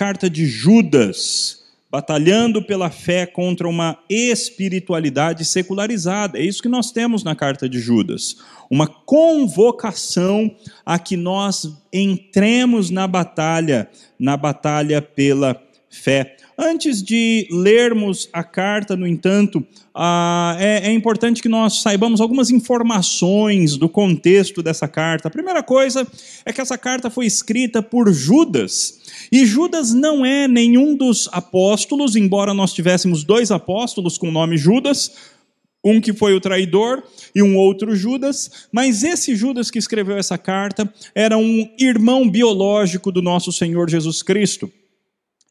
carta de Judas, batalhando pela fé contra uma espiritualidade secularizada. É isso que nós temos na carta de Judas. Uma convocação a que nós entremos na batalha, na batalha pela fé. Antes de lermos a carta, no entanto, ah, é, é, importante que nós saibamos algumas informações do contexto dessa carta. A primeira coisa é que essa carta foi escrita por Judas. E Judas não é nenhum dos apóstolos, embora nós tivéssemos dois apóstolos com o nome Judas, um que foi o traidor e um outro Judas, mas esse Judas que escreveu essa carta era um irmão biológico do nosso Senhor Jesus Cristo.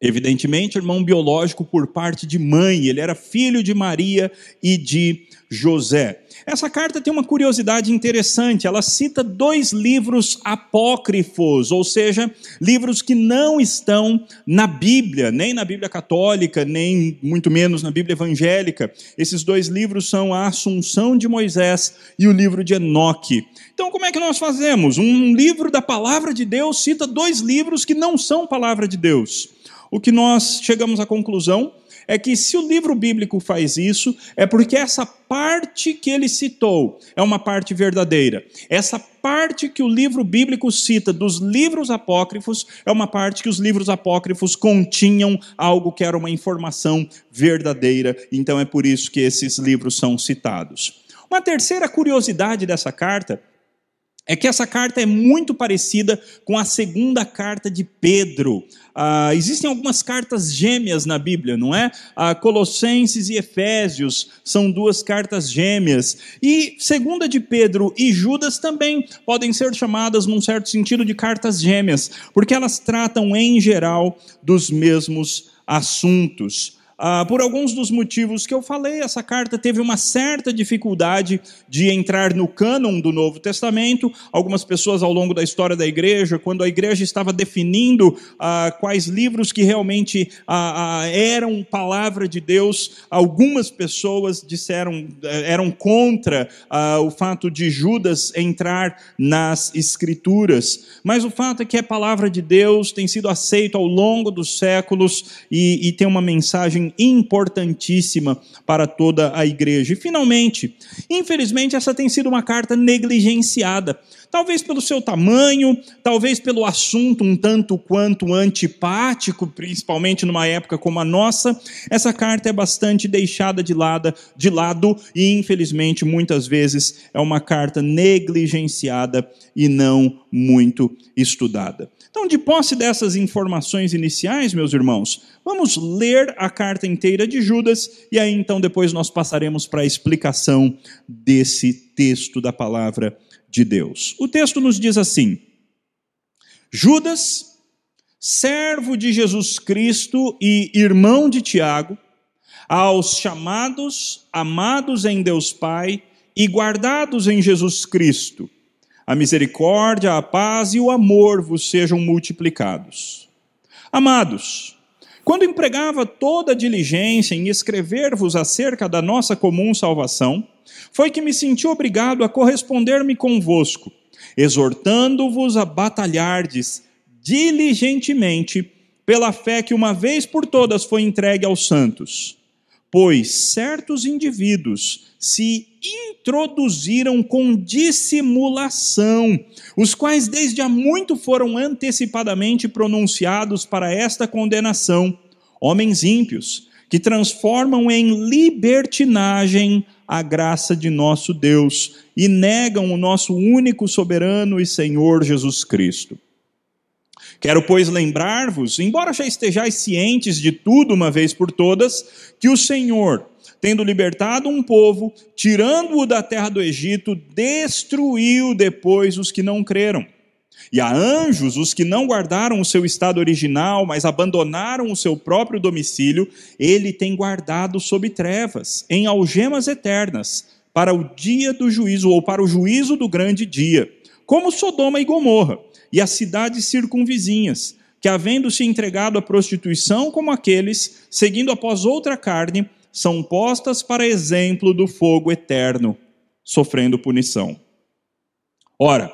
Evidentemente, irmão biológico por parte de mãe, ele era filho de Maria e de José. Essa carta tem uma curiosidade interessante, ela cita dois livros apócrifos, ou seja, livros que não estão na Bíblia, nem na Bíblia católica, nem muito menos na Bíblia evangélica. Esses dois livros são a Assunção de Moisés e o livro de Enoque. Então, como é que nós fazemos? Um livro da palavra de Deus cita dois livros que não são palavra de Deus o que nós chegamos à conclusão é que se o livro bíblico faz isso, é porque essa parte que ele citou é uma parte verdadeira. Essa parte que o livro bíblico cita dos livros apócrifos é uma parte que os livros apócrifos continham algo que era uma informação verdadeira. Então é por isso que esses livros são citados. Uma terceira curiosidade dessa carta é que essa carta é muito parecida com a segunda carta de Pedro. Ah, existem algumas cartas gêmeas na Bíblia, não é? Ah, Colossenses e Efésios são duas cartas gêmeas. E segunda de Pedro e Judas também podem ser chamadas, num certo sentido, de cartas gêmeas, porque elas tratam, em geral, dos mesmos assuntos. Ah, por alguns dos motivos que eu falei, essa carta teve uma certa dificuldade de entrar no cânon do Novo Testamento. Algumas pessoas ao longo da história da igreja, quando a igreja estava definindo ah, quais livros que realmente ah, ah eram palavra de Deus, algumas pessoas disseram, eh, eram contra ah, o fato de Judas entrar nas Escrituras. Mas o fato é que é palavra de Deus, tem sido aceito ao longo dos séculos e, e tem uma mensagem importantíssima para toda a igreja. E, finalmente, infelizmente, essa tem sido uma carta negligenciada. Talvez pelo seu tamanho, talvez pelo assunto um tanto quanto antipático, principalmente numa época como a nossa, essa carta é bastante deixada de lado, de lado e, infelizmente, muitas vezes é uma carta negligenciada e não muito estudada. Então, de posse dessas informações iniciais, meus irmãos, vamos ler a carta inteira de Judas e aí então depois nós passaremos para a explicação desse texto da palavra de Deus. O texto nos diz assim: Judas, servo de Jesus Cristo e irmão de Tiago, aos chamados, amados em Deus Pai e guardados em Jesus Cristo, a misericórdia, a paz e o amor vos sejam multiplicados. Amados, quando empregava toda a diligência em escrever-vos acerca da nossa comum salvação, foi que me senti obrigado a corresponder-me convosco, exortando-vos a batalhardes diligentemente pela fé que uma vez por todas foi entregue aos santos. Pois certos indivíduos se introduziram com dissimulação, os quais desde há muito foram antecipadamente pronunciados para esta condenação, homens ímpios, que transformam em libertinagem a graça de nosso Deus e negam o nosso único soberano e Senhor Jesus Cristo. Quero, pois, lembrar-vos, embora já estejais cientes de tudo uma vez por todas, que o Senhor, tendo libertado um povo, tirando-o da terra do Egito, destruiu depois os que não creram. E a anjos, os que não guardaram o seu estado original, mas abandonaram o seu próprio domicílio, ele tem guardado sob trevas, em algemas eternas, para o dia do juízo, ou para o juízo do grande dia, como Sodoma e Gomorra, e as cidades circunvizinhas, que, havendo se entregado à prostituição como aqueles, seguindo após outra carne, são postas para exemplo do fogo eterno, sofrendo punição. Ora,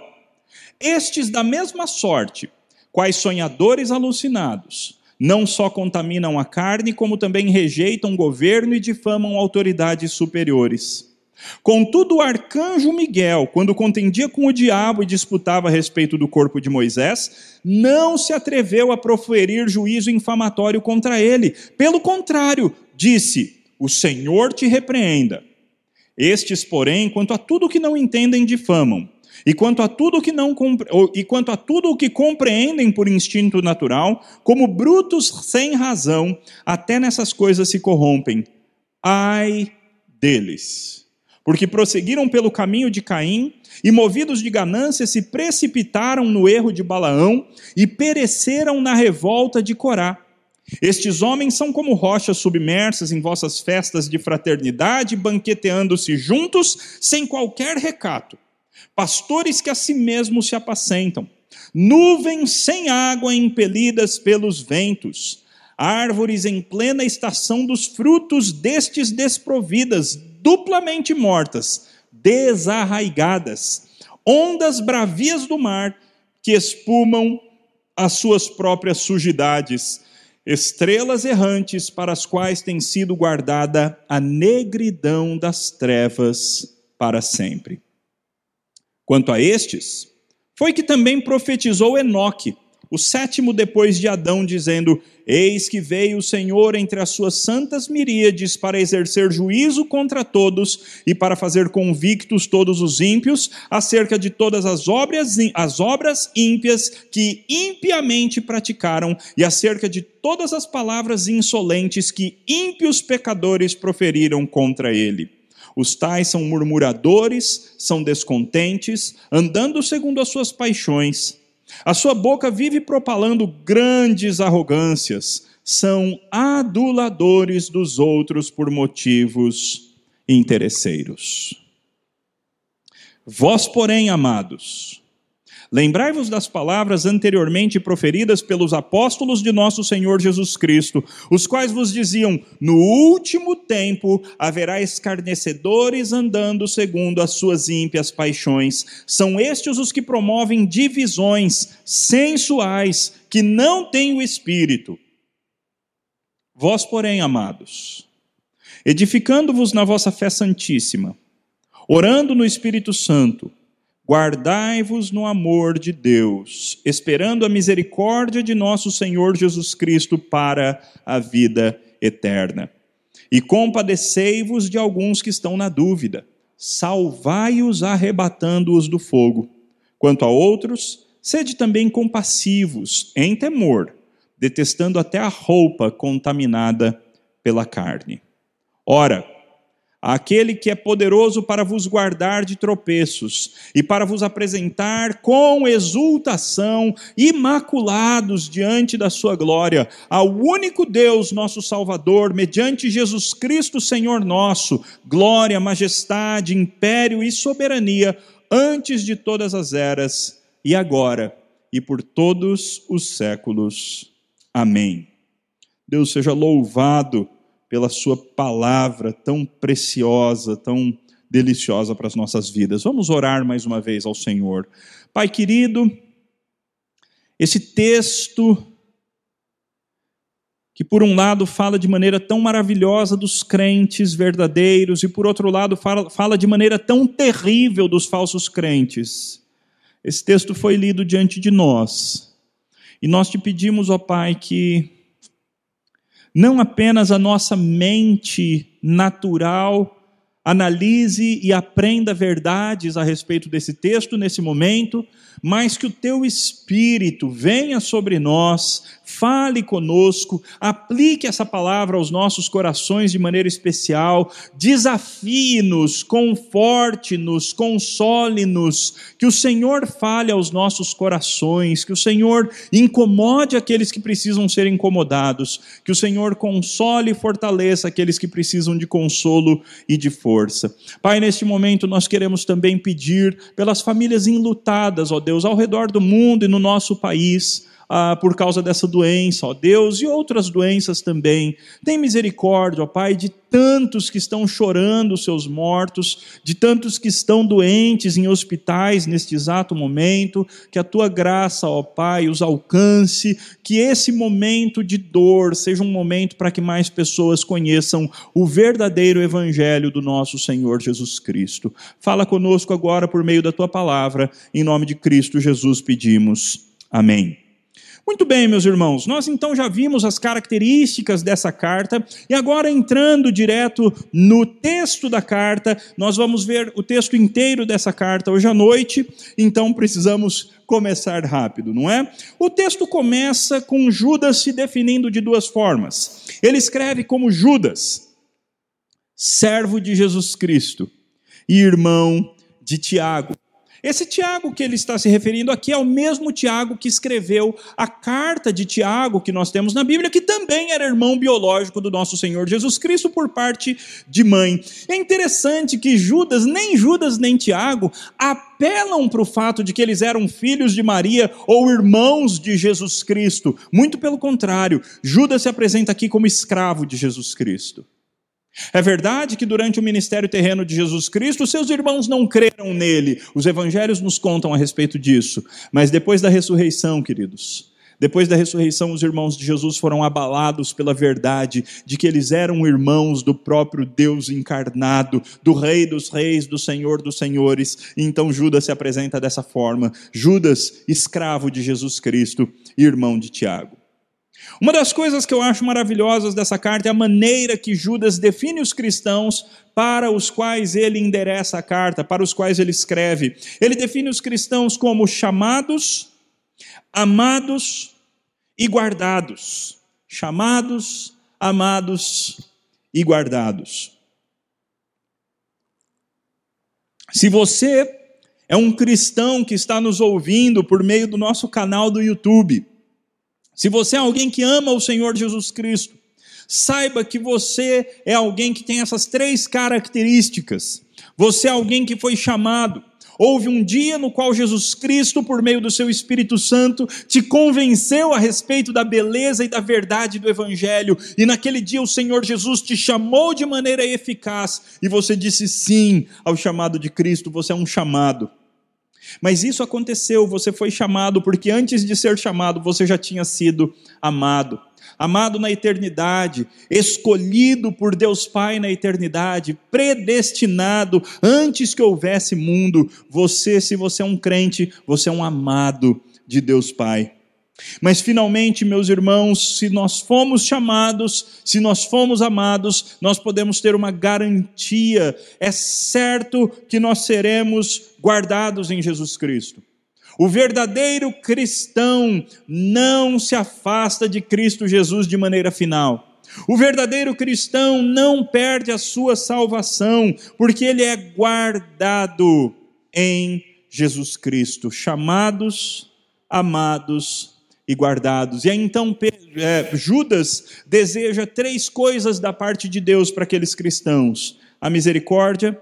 estes da mesma sorte, quais sonhadores alucinados, não só contaminam a carne, como também rejeitam governo e difamam autoridades superiores. Contudo, o arcanjo Miguel, quando contendia com o diabo e disputava a respeito do corpo de Moisés, não se atreveu a proferir juízo infamatório contra ele. Pelo contrário, disse: O Senhor te repreenda. Estes, porém, quanto a tudo que não entendem, difamam. E quanto a tudo que não e quanto a tudo o que compreendem por instinto natural, como brutos sem razão, até nessas coisas se corrompem. Ai deles porque prosseguiram pelo caminho de Caim e, movidos de ganância, se precipitaram no erro de Balaão e pereceram na revolta de Corá. Estes homens são como rochas submersas em vossas festas de fraternidade, banqueteando-se juntos, sem qualquer recato. Pastores que a si mesmos se apacentam. Nuvens sem água impelidas pelos ventos. Árvores em plena estação dos frutos destes desprovidas, duplamente mortas, desarraigadas, ondas bravias do mar que espumam as suas próprias sujidades, estrelas errantes para as quais tem sido guardada a negridão das trevas para sempre. Quanto a estes, foi que também profetizou Enoque, o sétimo depois de Adão, dizendo: Eis que veio o Senhor entre as suas santas miríades para exercer juízo contra todos e para fazer convictos todos os ímpios acerca de todas as obras, as obras ímpias que impiamente praticaram e acerca de todas as palavras insolentes que ímpios pecadores proferiram contra ele. Os tais são murmuradores, são descontentes, andando segundo as suas paixões a sua boca vive propalando grandes arrogâncias, são aduladores dos outros por motivos interesseiros. Vós, porém, amados, Lembrai-vos das palavras anteriormente proferidas pelos apóstolos de nosso Senhor Jesus Cristo, os quais vos diziam: No último tempo haverá escarnecedores andando segundo as suas ímpias paixões. São estes os que promovem divisões sensuais, que não têm o espírito. Vós, porém, amados, edificando-vos na vossa fé santíssima, orando no Espírito Santo, Guardai-vos no amor de Deus, esperando a misericórdia de nosso Senhor Jesus Cristo para a vida eterna. E compadecei-vos de alguns que estão na dúvida, salvai-os arrebatando-os do fogo. Quanto a outros, sede também compassivos, em temor, detestando até a roupa contaminada pela carne. Ora, aquele que é poderoso para vos guardar de tropeços e para vos apresentar com exultação, imaculados diante da sua glória, ao único Deus, nosso Salvador, mediante Jesus Cristo, Senhor nosso, glória, majestade, império e soberania, antes de todas as eras, e agora, e por todos os séculos. Amém. Deus seja louvado pela Sua palavra tão preciosa, tão deliciosa para as nossas vidas. Vamos orar mais uma vez ao Senhor. Pai querido, esse texto que por um lado fala de maneira tão maravilhosa dos crentes verdadeiros e por outro lado fala, fala de maneira tão terrível dos falsos crentes. Esse texto foi lido diante de nós. E nós te pedimos, ó Pai, que não apenas a nossa mente natural analise e aprenda verdades a respeito desse texto nesse momento, mas que o teu Espírito venha sobre nós, fale conosco, aplique essa palavra aos nossos corações de maneira especial, desafie-nos, conforte-nos, console-nos, que o Senhor fale aos nossos corações, que o Senhor incomode aqueles que precisam ser incomodados, que o Senhor console e fortaleça aqueles que precisam de consolo e de força. Pai, neste momento nós queremos também pedir pelas famílias enlutadas, ó Deus, ao redor do mundo e no nosso país, ah, por causa dessa doença, ó Deus, e outras doenças também. Tem misericórdia, ó Pai, de tantos que estão chorando seus mortos, de tantos que estão doentes em hospitais neste exato momento, que a tua graça, ó Pai, os alcance, que esse momento de dor seja um momento para que mais pessoas conheçam o verdadeiro evangelho do nosso Senhor Jesus Cristo. Fala conosco agora por meio da tua palavra, em nome de Cristo Jesus pedimos. Amém. Muito bem, meus irmãos, nós então já vimos as características dessa carta e agora entrando direto no texto da carta, nós vamos ver o texto inteiro dessa carta hoje à noite, então precisamos começar rápido, não é? O texto começa com Judas se definindo de duas formas. Ele escreve como Judas, servo de Jesus Cristo e irmão de Tiago. Esse Tiago que ele está se referindo aqui é o mesmo Tiago que escreveu a carta de Tiago que nós temos na Bíblia, que também era irmão biológico do nosso Senhor Jesus Cristo por parte de mãe. É interessante que Judas, nem Judas nem Tiago, apelam para o fato de que eles eram filhos de Maria ou irmãos de Jesus Cristo. Muito pelo contrário, Judas se apresenta aqui como escravo de Jesus Cristo. É verdade que durante o ministério terreno de Jesus Cristo, seus irmãos não creram nele. Os evangelhos nos contam a respeito disso. Mas depois da ressurreição, queridos, depois da ressurreição, os irmãos de Jesus foram abalados pela verdade de que eles eram irmãos do próprio Deus encarnado, do Rei dos Reis, do Senhor dos Senhores. E então Judas se apresenta dessa forma: Judas, escravo de Jesus Cristo, irmão de Tiago. Uma das coisas que eu acho maravilhosas dessa carta é a maneira que Judas define os cristãos para os quais ele endereça a carta, para os quais ele escreve. Ele define os cristãos como chamados, amados e guardados. Chamados, amados e guardados. Se você é um cristão que está nos ouvindo por meio do nosso canal do YouTube, se você é alguém que ama o Senhor Jesus Cristo, saiba que você é alguém que tem essas três características. Você é alguém que foi chamado. Houve um dia no qual Jesus Cristo, por meio do seu Espírito Santo, te convenceu a respeito da beleza e da verdade do Evangelho, e naquele dia o Senhor Jesus te chamou de maneira eficaz, e você disse sim ao chamado de Cristo, você é um chamado. Mas isso aconteceu, você foi chamado, porque antes de ser chamado, você já tinha sido amado. Amado na eternidade, escolhido por Deus Pai na eternidade, predestinado antes que houvesse mundo. Você, se você é um crente, você é um amado de Deus Pai. Mas finalmente, meus irmãos, se nós fomos chamados, se nós fomos amados, nós podemos ter uma garantia. É certo que nós seremos guardados em Jesus Cristo. O verdadeiro cristão não se afasta de Cristo Jesus de maneira final. O verdadeiro cristão não perde a sua salvação, porque ele é guardado em Jesus Cristo, chamados, amados e guardados. E aí então é, Judas deseja três coisas da parte de Deus para aqueles cristãos: a misericórdia,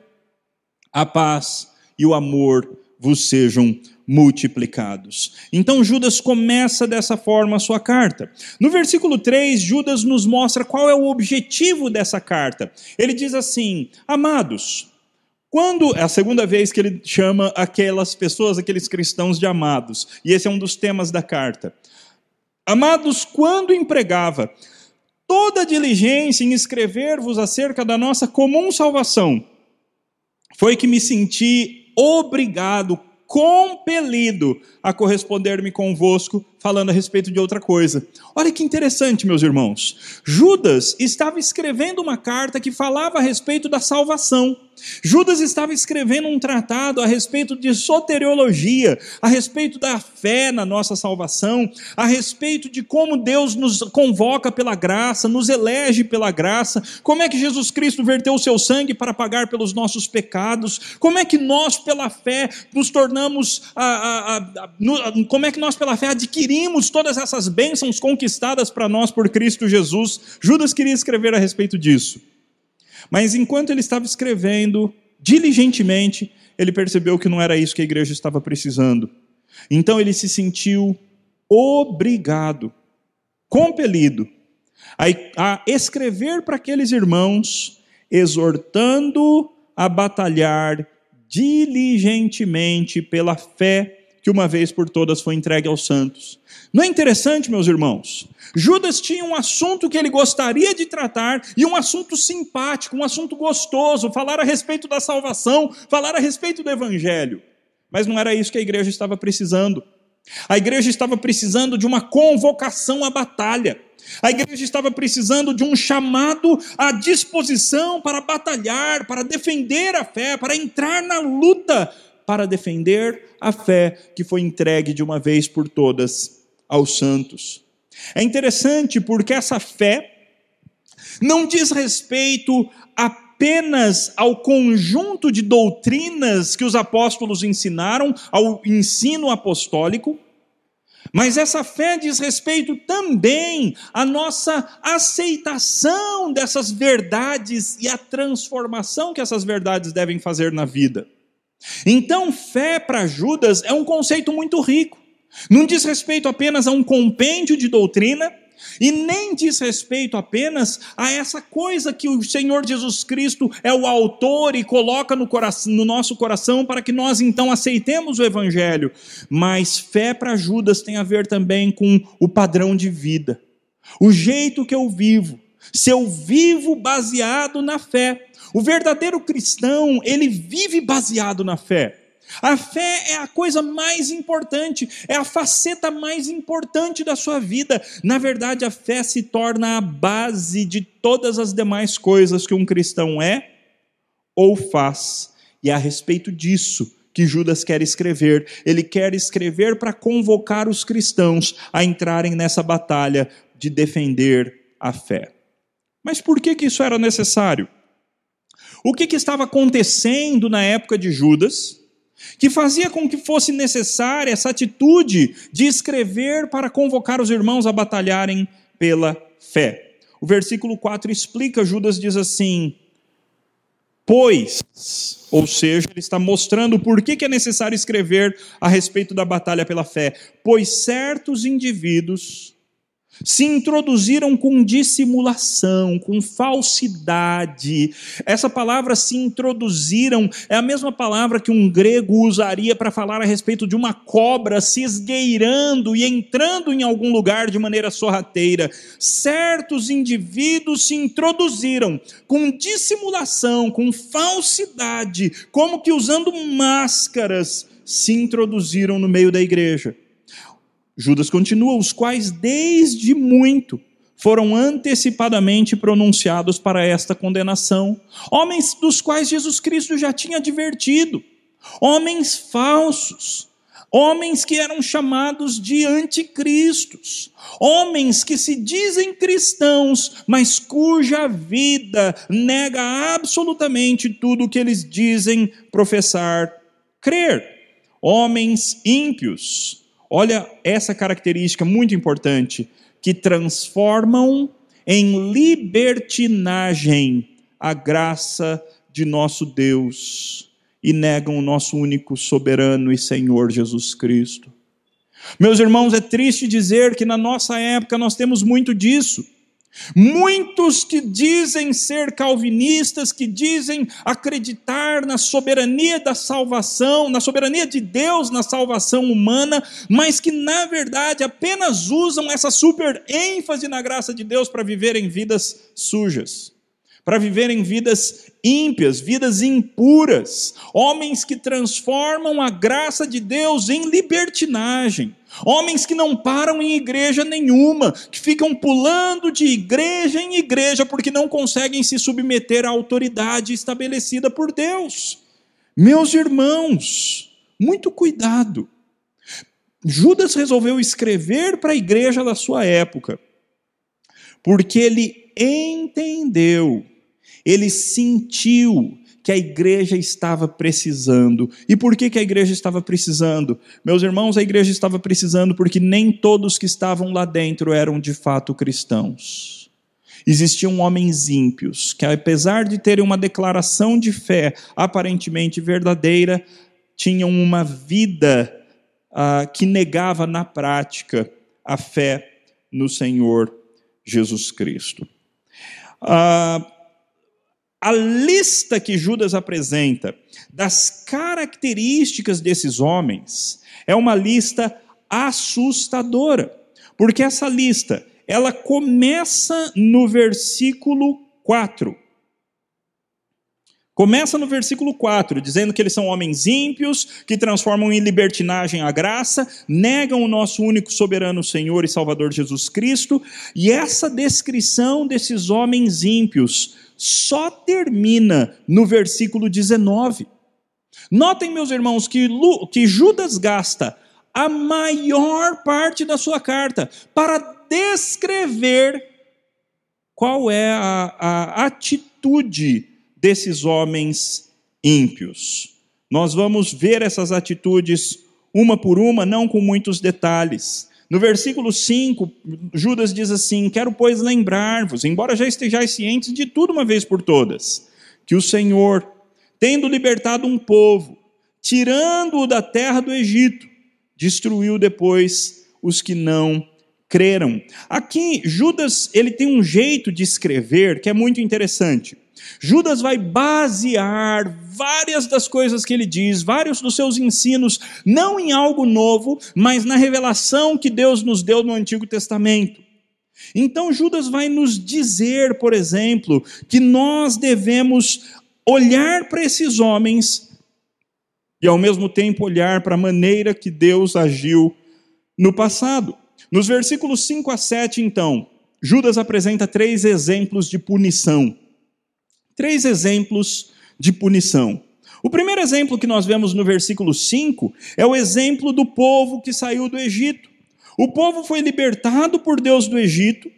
a paz e o amor vos sejam multiplicados. Então Judas começa dessa forma a sua carta. No versículo 3, Judas nos mostra qual é o objetivo dessa carta. Ele diz assim: Amados, quando é a segunda vez que ele chama aquelas pessoas, aqueles cristãos de amados, e esse é um dos temas da carta. Amados, quando empregava toda diligência em escrever-vos acerca da nossa comum salvação, foi que me senti obrigado, compelido a corresponder-me convosco, falando a respeito de outra coisa. Olha que interessante, meus irmãos. Judas estava escrevendo uma carta que falava a respeito da salvação. Judas estava escrevendo um tratado a respeito de soteriologia, a respeito da fé na nossa salvação, a respeito de como Deus nos convoca pela graça, nos elege pela graça, como é que Jesus Cristo verteu o seu sangue para pagar pelos nossos pecados, como é que nós, pela fé, nos tornamos, a, a, a, como é que nós, pela fé, adquirimos todas essas bênçãos conquistadas para nós por Cristo Jesus. Judas queria escrever a respeito disso. Mas enquanto ele estava escrevendo diligentemente, ele percebeu que não era isso que a igreja estava precisando. Então ele se sentiu obrigado, compelido, a, a escrever para aqueles irmãos, exortando a batalhar diligentemente pela fé que uma vez por todas foi entregue aos santos. Não é interessante, meus irmãos? Judas tinha um assunto que ele gostaria de tratar e um assunto simpático, um assunto gostoso, falar a respeito da salvação, falar a respeito do evangelho. Mas não era isso que a igreja estava precisando. A igreja estava precisando de uma convocação à batalha. A igreja estava precisando de um chamado à disposição para batalhar, para defender a fé, para entrar na luta, para defender a fé que foi entregue de uma vez por todas aos santos. É interessante porque essa fé não diz respeito apenas ao conjunto de doutrinas que os apóstolos ensinaram, ao ensino apostólico, mas essa fé diz respeito também à nossa aceitação dessas verdades e à transformação que essas verdades devem fazer na vida. Então, fé para Judas é um conceito muito rico. Não diz respeito apenas a um compêndio de doutrina, e nem diz respeito apenas a essa coisa que o Senhor Jesus Cristo é o autor e coloca no, coração, no nosso coração para que nós então aceitemos o Evangelho. Mas fé para Judas tem a ver também com o padrão de vida, o jeito que eu vivo. Se eu vivo baseado na fé, o verdadeiro cristão, ele vive baseado na fé. A fé é a coisa mais importante, é a faceta mais importante da sua vida. Na verdade, a fé se torna a base de todas as demais coisas que um cristão é ou faz. E é a respeito disso que Judas quer escrever. Ele quer escrever para convocar os cristãos a entrarem nessa batalha de defender a fé. Mas por que, que isso era necessário? O que, que estava acontecendo na época de Judas? que fazia com que fosse necessária essa atitude de escrever para convocar os irmãos a batalharem pela fé. O versículo 4 explica, Judas diz assim: Pois, ou seja, ele está mostrando por que é necessário escrever a respeito da batalha pela fé. Pois certos indivíduos se introduziram com dissimulação, com falsidade. Essa palavra se introduziram é a mesma palavra que um grego usaria para falar a respeito de uma cobra se esgueirando e entrando em algum lugar de maneira sorrateira. Certos indivíduos se introduziram com dissimulação, com falsidade, como que usando máscaras, se introduziram no meio da igreja. Judas continua, os quais desde muito foram antecipadamente pronunciados para esta condenação, homens dos quais Jesus Cristo já tinha advertido, homens falsos, homens que eram chamados de anticristos, homens que se dizem cristãos, mas cuja vida nega absolutamente tudo o que eles dizem professar crer, homens ímpios, Olha essa característica muito importante, que transformam em libertinagem a graça de nosso Deus e negam o nosso único soberano e Senhor Jesus Cristo. Meus irmãos, é triste dizer que na nossa época nós temos muito disso. Muitos que dizem ser calvinistas, que dizem acreditar na soberania da salvação, na soberania de Deus na salvação humana, mas que na verdade apenas usam essa super ênfase na graça de Deus para viverem vidas sujas para viverem vidas ímpias, vidas impuras, homens que transformam a graça de Deus em libertinagem, homens que não param em igreja nenhuma, que ficam pulando de igreja em igreja porque não conseguem se submeter à autoridade estabelecida por Deus. Meus irmãos, muito cuidado. Judas resolveu escrever para a igreja da sua época, porque ele entendeu ele sentiu que a igreja estava precisando. E por que, que a igreja estava precisando? Meus irmãos, a igreja estava precisando porque nem todos que estavam lá dentro eram de fato cristãos. Existiam homens ímpios que, apesar de terem uma declaração de fé aparentemente verdadeira, tinham uma vida ah, que negava na prática a fé no Senhor Jesus Cristo. Ah, a lista que Judas apresenta das características desses homens é uma lista assustadora, porque essa lista ela começa no versículo 4. Começa no versículo 4, dizendo que eles são homens ímpios, que transformam em libertinagem a graça, negam o nosso único soberano Senhor e Salvador Jesus Cristo, e essa descrição desses homens ímpios só termina no versículo 19. Notem, meus irmãos, que, que Judas gasta a maior parte da sua carta para descrever qual é a, a atitude desses homens ímpios. Nós vamos ver essas atitudes uma por uma, não com muitos detalhes. No versículo 5, Judas diz assim: Quero, pois, lembrar-vos, embora já estejais cientes de tudo uma vez por todas, que o Senhor, tendo libertado um povo, tirando-o da terra do Egito, destruiu depois os que não creram. Aqui, Judas ele tem um jeito de escrever que é muito interessante. Judas vai basear várias das coisas que ele diz, vários dos seus ensinos, não em algo novo, mas na revelação que Deus nos deu no Antigo Testamento. Então, Judas vai nos dizer, por exemplo, que nós devemos olhar para esses homens e, ao mesmo tempo, olhar para a maneira que Deus agiu no passado. Nos versículos 5 a 7, então, Judas apresenta três exemplos de punição três exemplos de punição. O primeiro exemplo que nós vemos no versículo 5 é o exemplo do povo que saiu do Egito. O povo foi libertado por Deus do Egito,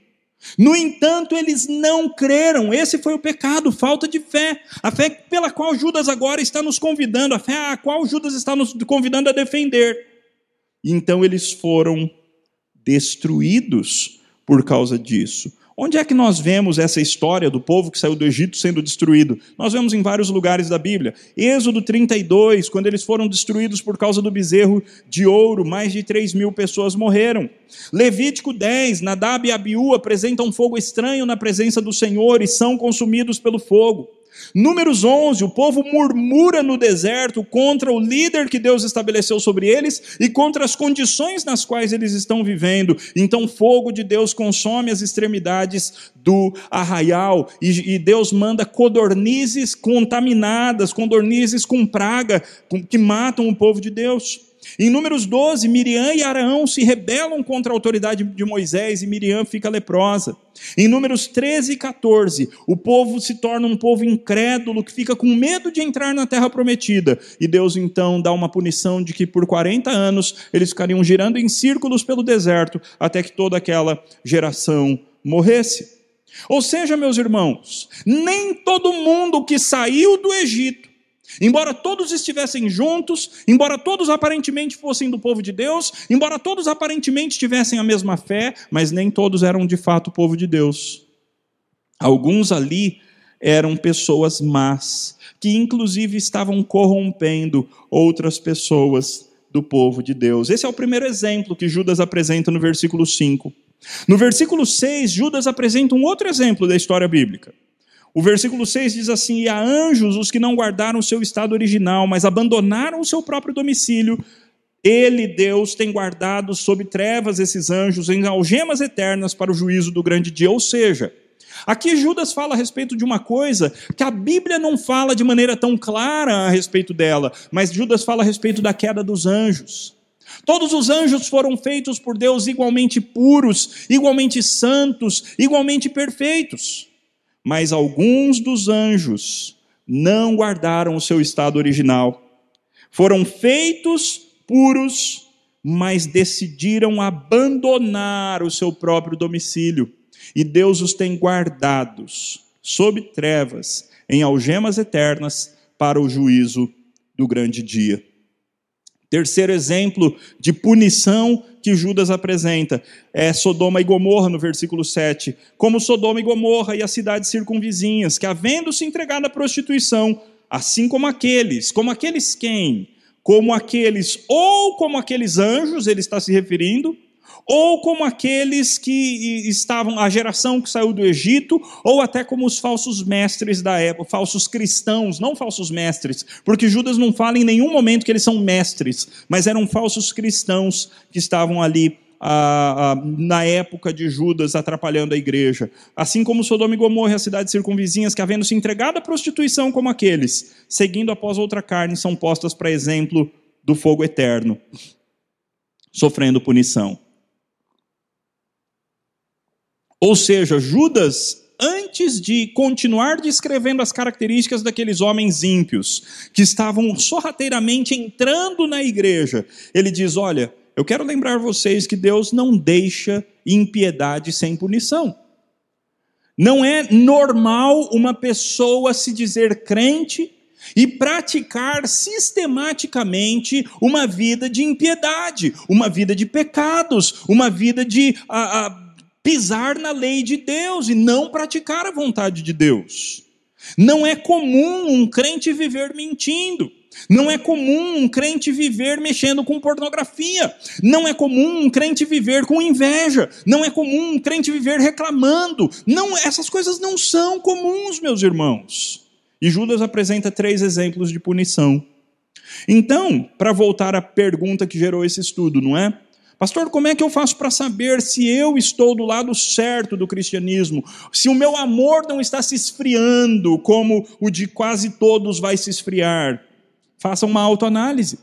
no entanto, eles não creram. Esse foi o pecado, falta de fé. A fé pela qual Judas agora está nos convidando, a fé a qual Judas está nos convidando a defender. Então eles foram destruídos por causa disso. Onde é que nós vemos essa história do povo que saiu do Egito sendo destruído? Nós vemos em vários lugares da Bíblia. Êxodo 32, quando eles foram destruídos por causa do bezerro de ouro, mais de 3 mil pessoas morreram. Levítico 10, Nadab e Abiú apresentam fogo estranho na presença do Senhor e são consumidos pelo fogo. Números 11, o povo murmura no deserto contra o líder que Deus estabeleceu sobre eles e contra as condições nas quais eles estão vivendo. Então, fogo de Deus consome as extremidades do arraial e, Deus manda codornizes contaminadas, codornizes com praga, que matam o povo de Deus. Em Números 12, Miriam e Araão se rebelam contra a autoridade de Moisés e Miriam fica leprosa. Em Números 13 e 14, o povo se torna um povo incrédulo que fica com medo de entrar na terra prometida. E Deus então dá uma punição de que por 40 anos eles ficariam girando em círculos pelo deserto até que toda aquela geração morresse. Ou seja, meus irmãos, nem todo mundo que saiu do Egito Embora todos estivessem juntos, embora todos aparentemente fossem do povo de Deus, embora todos aparentemente tivessem a mesma fé, mas nem todos eram de fato povo de Deus. Alguns ali eram pessoas más, que inclusive estavam corrompendo outras pessoas do povo de Deus. Esse é o primeiro exemplo que Judas apresenta no versículo 5. No versículo 6, Judas apresenta um outro exemplo da história bíblica. O versículo 6 diz assim: E a anjos os que não guardaram o seu estado original, mas abandonaram o seu próprio domicílio, ele, Deus, tem guardado sob trevas esses anjos em algemas eternas para o juízo do grande dia. Ou seja, aqui Judas fala a respeito de uma coisa que a Bíblia não fala de maneira tão clara a respeito dela, mas Judas fala a respeito da queda dos anjos. Todos os anjos foram feitos por Deus igualmente puros, igualmente santos, igualmente perfeitos mas alguns dos anjos não guardaram o seu estado original. Foram feitos puros, mas decidiram abandonar o seu próprio domicílio. E Deus os tem guardados sob trevas, em algemas eternas, para o juízo do grande dia. Terceiro exemplo de punição que Judas apresenta é Sodoma e Gomorra, no versículo 7. Como Sodoma e Gomorra e as cidades circunvizinhas, que havendo se entregado à prostituição, assim como aqueles, como aqueles quem? como aqueles, ou como aqueles anjos, ele está se referindo, ou como aqueles que estavam, a geração que saiu do Egito, ou até como os falsos mestres da época, falsos cristãos, não falsos mestres, porque Judas não fala em nenhum momento que eles são mestres, mas eram falsos cristãos que estavam ali ah, ah, na época de Judas atrapalhando a igreja. Assim como Sodoma e Gomorra e as cidades circunvizinhas, que havendo se entregado à prostituição como aqueles, seguindo após outra carne, são postas para exemplo do fogo eterno, sofrendo punição. Ou seja, Judas, antes de continuar descrevendo as características daqueles homens ímpios, que estavam sorrateiramente entrando na igreja, ele diz: Olha, eu quero lembrar vocês que Deus não deixa impiedade sem punição. Não é normal uma pessoa se dizer crente e praticar sistematicamente uma vida de impiedade, uma vida de pecados, uma vida de. A, pisar na lei de Deus e não praticar a vontade de Deus. Não é comum um crente viver mentindo. Não é comum um crente viver mexendo com pornografia. Não é comum um crente viver com inveja. Não é comum um crente viver reclamando. Não, essas coisas não são comuns, meus irmãos. E Judas apresenta três exemplos de punição. Então, para voltar à pergunta que gerou esse estudo, não é? Pastor, como é que eu faço para saber se eu estou do lado certo do cristianismo? Se o meu amor não está se esfriando como o de quase todos vai se esfriar? Faça uma autoanálise.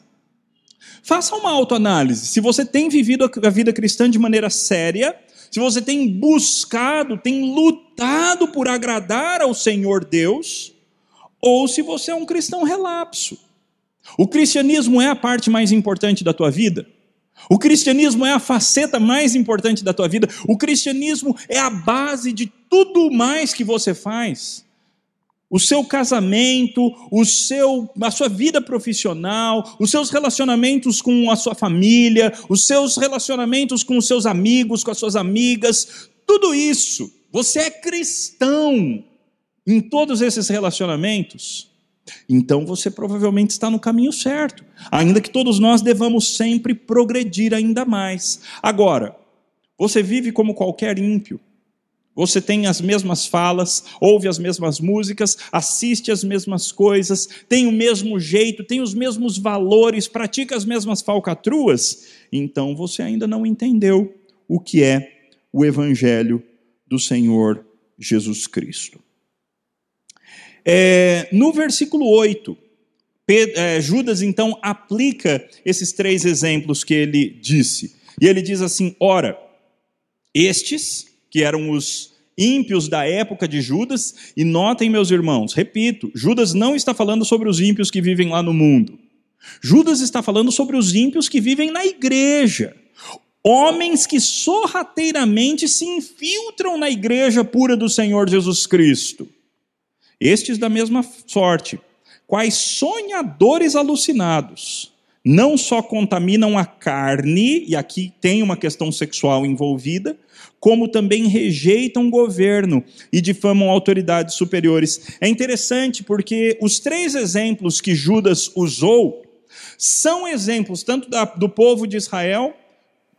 Faça uma autoanálise. Se você tem vivido a vida cristã de maneira séria, se você tem buscado, tem lutado por agradar ao Senhor Deus, ou se você é um cristão relapso. O cristianismo é a parte mais importante da tua vida? O cristianismo é a faceta mais importante da tua vida. O cristianismo é a base de tudo mais que você faz. O seu casamento, o seu, a sua vida profissional, os seus relacionamentos com a sua família, os seus relacionamentos com os seus amigos, com as suas amigas, tudo isso. Você é cristão em todos esses relacionamentos. Então você provavelmente está no caminho certo, ainda que todos nós devamos sempre progredir ainda mais. Agora, você vive como qualquer ímpio. Você tem as mesmas falas, ouve as mesmas músicas, assiste as mesmas coisas, tem o mesmo jeito, tem os mesmos valores, pratica as mesmas falcatruas. Então você ainda não entendeu o que é o Evangelho do Senhor Jesus Cristo. É, no versículo 8, Pedro, é, Judas então aplica esses três exemplos que ele disse. E ele diz assim: ora, estes, que eram os ímpios da época de Judas, e notem, meus irmãos, repito, Judas não está falando sobre os ímpios que vivem lá no mundo. Judas está falando sobre os ímpios que vivem na igreja. Homens que sorrateiramente se infiltram na igreja pura do Senhor Jesus Cristo. Estes da mesma sorte, quais sonhadores alucinados, não só contaminam a carne, e aqui tem uma questão sexual envolvida, como também rejeitam o governo e difamam autoridades superiores. É interessante porque os três exemplos que Judas usou são exemplos tanto da, do povo de Israel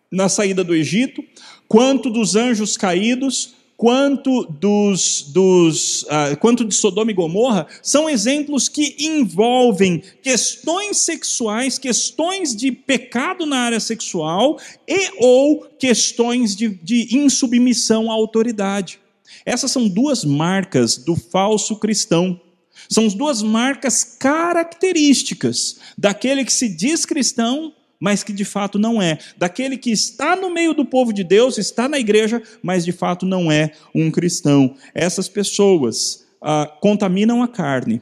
na saída do Egito, quanto dos anjos caídos, quanto, dos, dos, uh, quanto de Sodoma e Gomorra, são exemplos que envolvem questões sexuais, questões de pecado na área sexual e ou questões de, de insubmissão à autoridade. Essas são duas marcas do falso cristão. São as duas marcas características daquele que se diz cristão, mas que de fato não é. Daquele que está no meio do povo de Deus, está na igreja, mas de fato não é um cristão. Essas pessoas ah, contaminam a carne,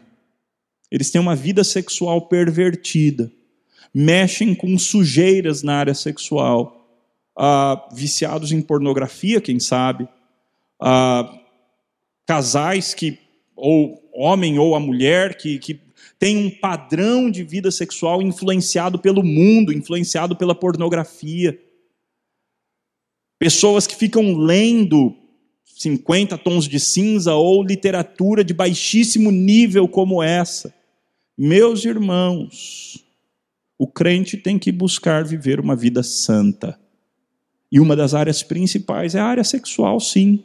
eles têm uma vida sexual pervertida, mexem com sujeiras na área sexual, ah, viciados em pornografia, quem sabe, ah, casais que, ou homem ou a mulher, que, que tem um padrão de vida sexual influenciado pelo mundo, influenciado pela pornografia. Pessoas que ficam lendo 50 tons de cinza ou literatura de baixíssimo nível como essa. Meus irmãos, o crente tem que buscar viver uma vida santa. E uma das áreas principais é a área sexual, sim.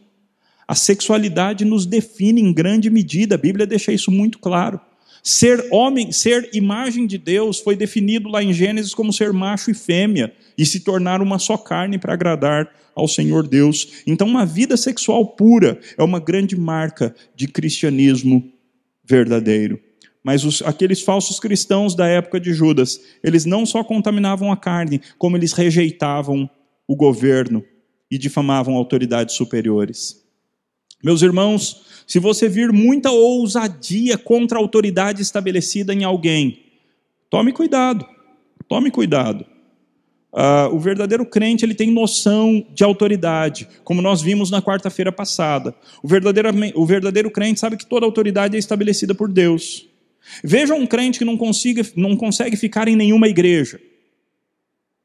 A sexualidade nos define em grande medida, a Bíblia deixa isso muito claro. Ser homem, ser imagem de Deus foi definido lá em Gênesis como ser macho e fêmea e se tornar uma só carne para agradar ao Senhor Deus. Então, uma vida sexual pura é uma grande marca de cristianismo verdadeiro. Mas os, aqueles falsos cristãos da época de Judas, eles não só contaminavam a carne, como eles rejeitavam o governo e difamavam autoridades superiores. Meus irmãos, se você vir muita ousadia contra a autoridade estabelecida em alguém, tome cuidado, tome cuidado. Uh, o verdadeiro crente ele tem noção de autoridade, como nós vimos na quarta-feira passada. O verdadeiro, o verdadeiro crente sabe que toda autoridade é estabelecida por Deus. Veja um crente que não, consiga, não consegue ficar em nenhuma igreja.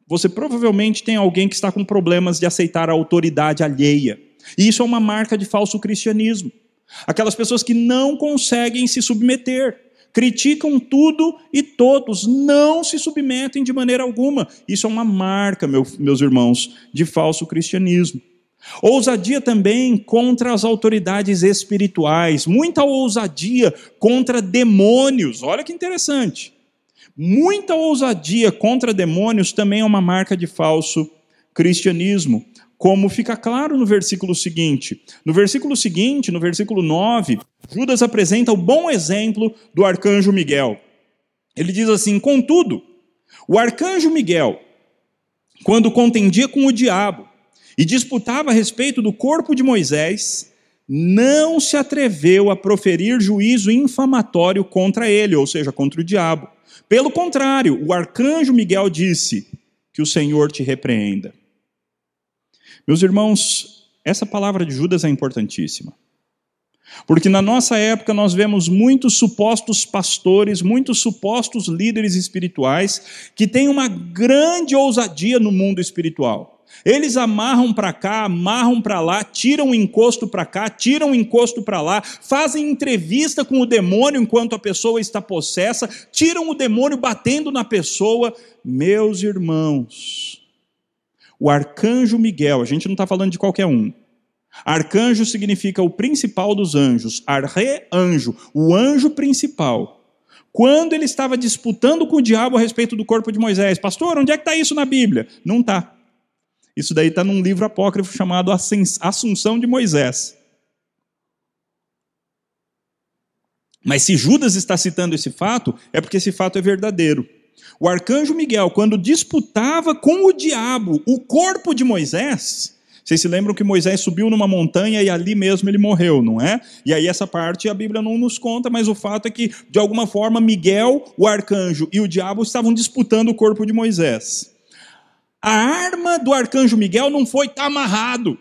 Você provavelmente tem alguém que está com problemas de aceitar a autoridade alheia. E isso é uma marca de falso cristianismo. Aquelas pessoas que não conseguem se submeter, criticam tudo e todos, não se submetem de maneira alguma. Isso é uma marca, meus irmãos, de falso cristianismo. Ousadia também contra as autoridades espirituais, muita ousadia contra demônios. Olha que interessante. Muita ousadia contra demônios também é uma marca de falso cristianismo, como fica claro no versículo seguinte. No versículo seguinte, no versículo 9, Judas apresenta o bom exemplo do arcanjo Miguel. Ele diz assim: Contudo, o arcanjo Miguel, quando contendia com o diabo, e disputava a respeito do corpo de Moisés, não se atreveu a proferir juízo infamatório contra ele, ou seja, contra o diabo. Pelo contrário, o arcanjo Miguel disse: Que o Senhor te repreenda. Meus irmãos, essa palavra de Judas é importantíssima. Porque na nossa época nós vemos muitos supostos pastores, muitos supostos líderes espirituais que têm uma grande ousadia no mundo espiritual. Eles amarram para cá, amarram para lá, tiram o encosto para cá, tiram o encosto para lá, fazem entrevista com o demônio enquanto a pessoa está possessa, tiram o demônio batendo na pessoa. Meus irmãos, o arcanjo Miguel, a gente não está falando de qualquer um. Arcanjo significa o principal dos anjos, arre-anjo, o anjo principal. Quando ele estava disputando com o diabo a respeito do corpo de Moisés, pastor, onde é que está isso na Bíblia? Não está. Isso daí está num livro apócrifo chamado Assunção de Moisés. Mas se Judas está citando esse fato, é porque esse fato é verdadeiro. O arcanjo Miguel, quando disputava com o diabo o corpo de Moisés, vocês se lembram que Moisés subiu numa montanha e ali mesmo ele morreu, não é? E aí essa parte a Bíblia não nos conta, mas o fato é que, de alguma forma, Miguel, o arcanjo e o diabo estavam disputando o corpo de Moisés. A arma do arcanjo Miguel não foi estar tá amarrado.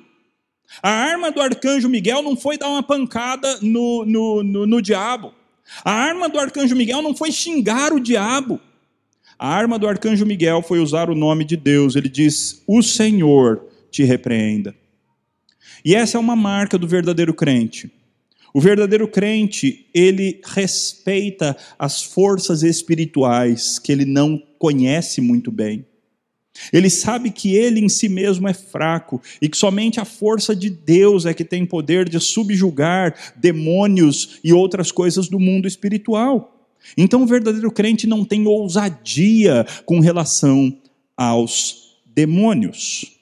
A arma do arcanjo Miguel não foi dar uma pancada no, no, no, no diabo. A arma do arcanjo Miguel não foi xingar o diabo. A arma do arcanjo Miguel foi usar o nome de Deus. Ele diz: O Senhor te repreenda. E essa é uma marca do verdadeiro crente. O verdadeiro crente, ele respeita as forças espirituais que ele não conhece muito bem. Ele sabe que ele em si mesmo é fraco e que somente a força de Deus é que tem poder de subjugar demônios e outras coisas do mundo espiritual. Então o verdadeiro crente não tem ousadia com relação aos demônios.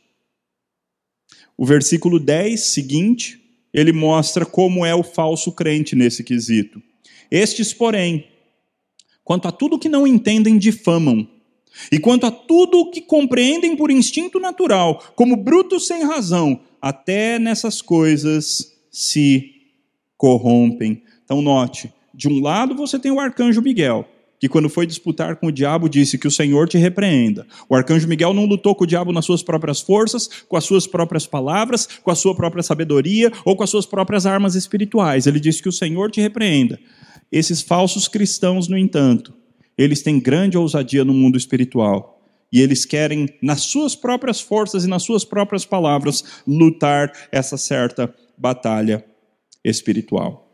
O versículo 10 seguinte, ele mostra como é o falso crente nesse quesito. Estes, porém, quanto a tudo que não entendem, difamam e quanto a tudo que compreendem por instinto natural, como brutos sem razão, até nessas coisas se corrompem. Então, note: de um lado você tem o arcanjo Miguel, que quando foi disputar com o diabo disse que o Senhor te repreenda. O arcanjo Miguel não lutou com o diabo nas suas próprias forças, com as suas próprias palavras, com a sua própria sabedoria ou com as suas próprias armas espirituais. Ele disse que o Senhor te repreenda. Esses falsos cristãos, no entanto, eles têm grande ousadia no mundo espiritual. E eles querem, nas suas próprias forças e nas suas próprias palavras, lutar essa certa batalha espiritual.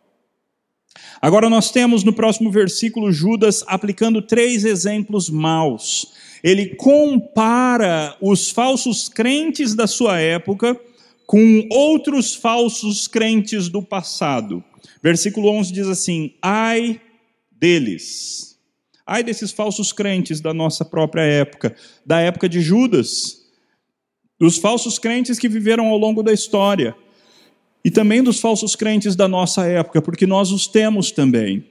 Agora nós temos no próximo versículo Judas aplicando três exemplos maus. Ele compara os falsos crentes da sua época com outros falsos crentes do passado. Versículo 11 diz assim: Ai deles. Ai desses falsos crentes da nossa própria época, da época de Judas, dos falsos crentes que viveram ao longo da história, e também dos falsos crentes da nossa época, porque nós os temos também.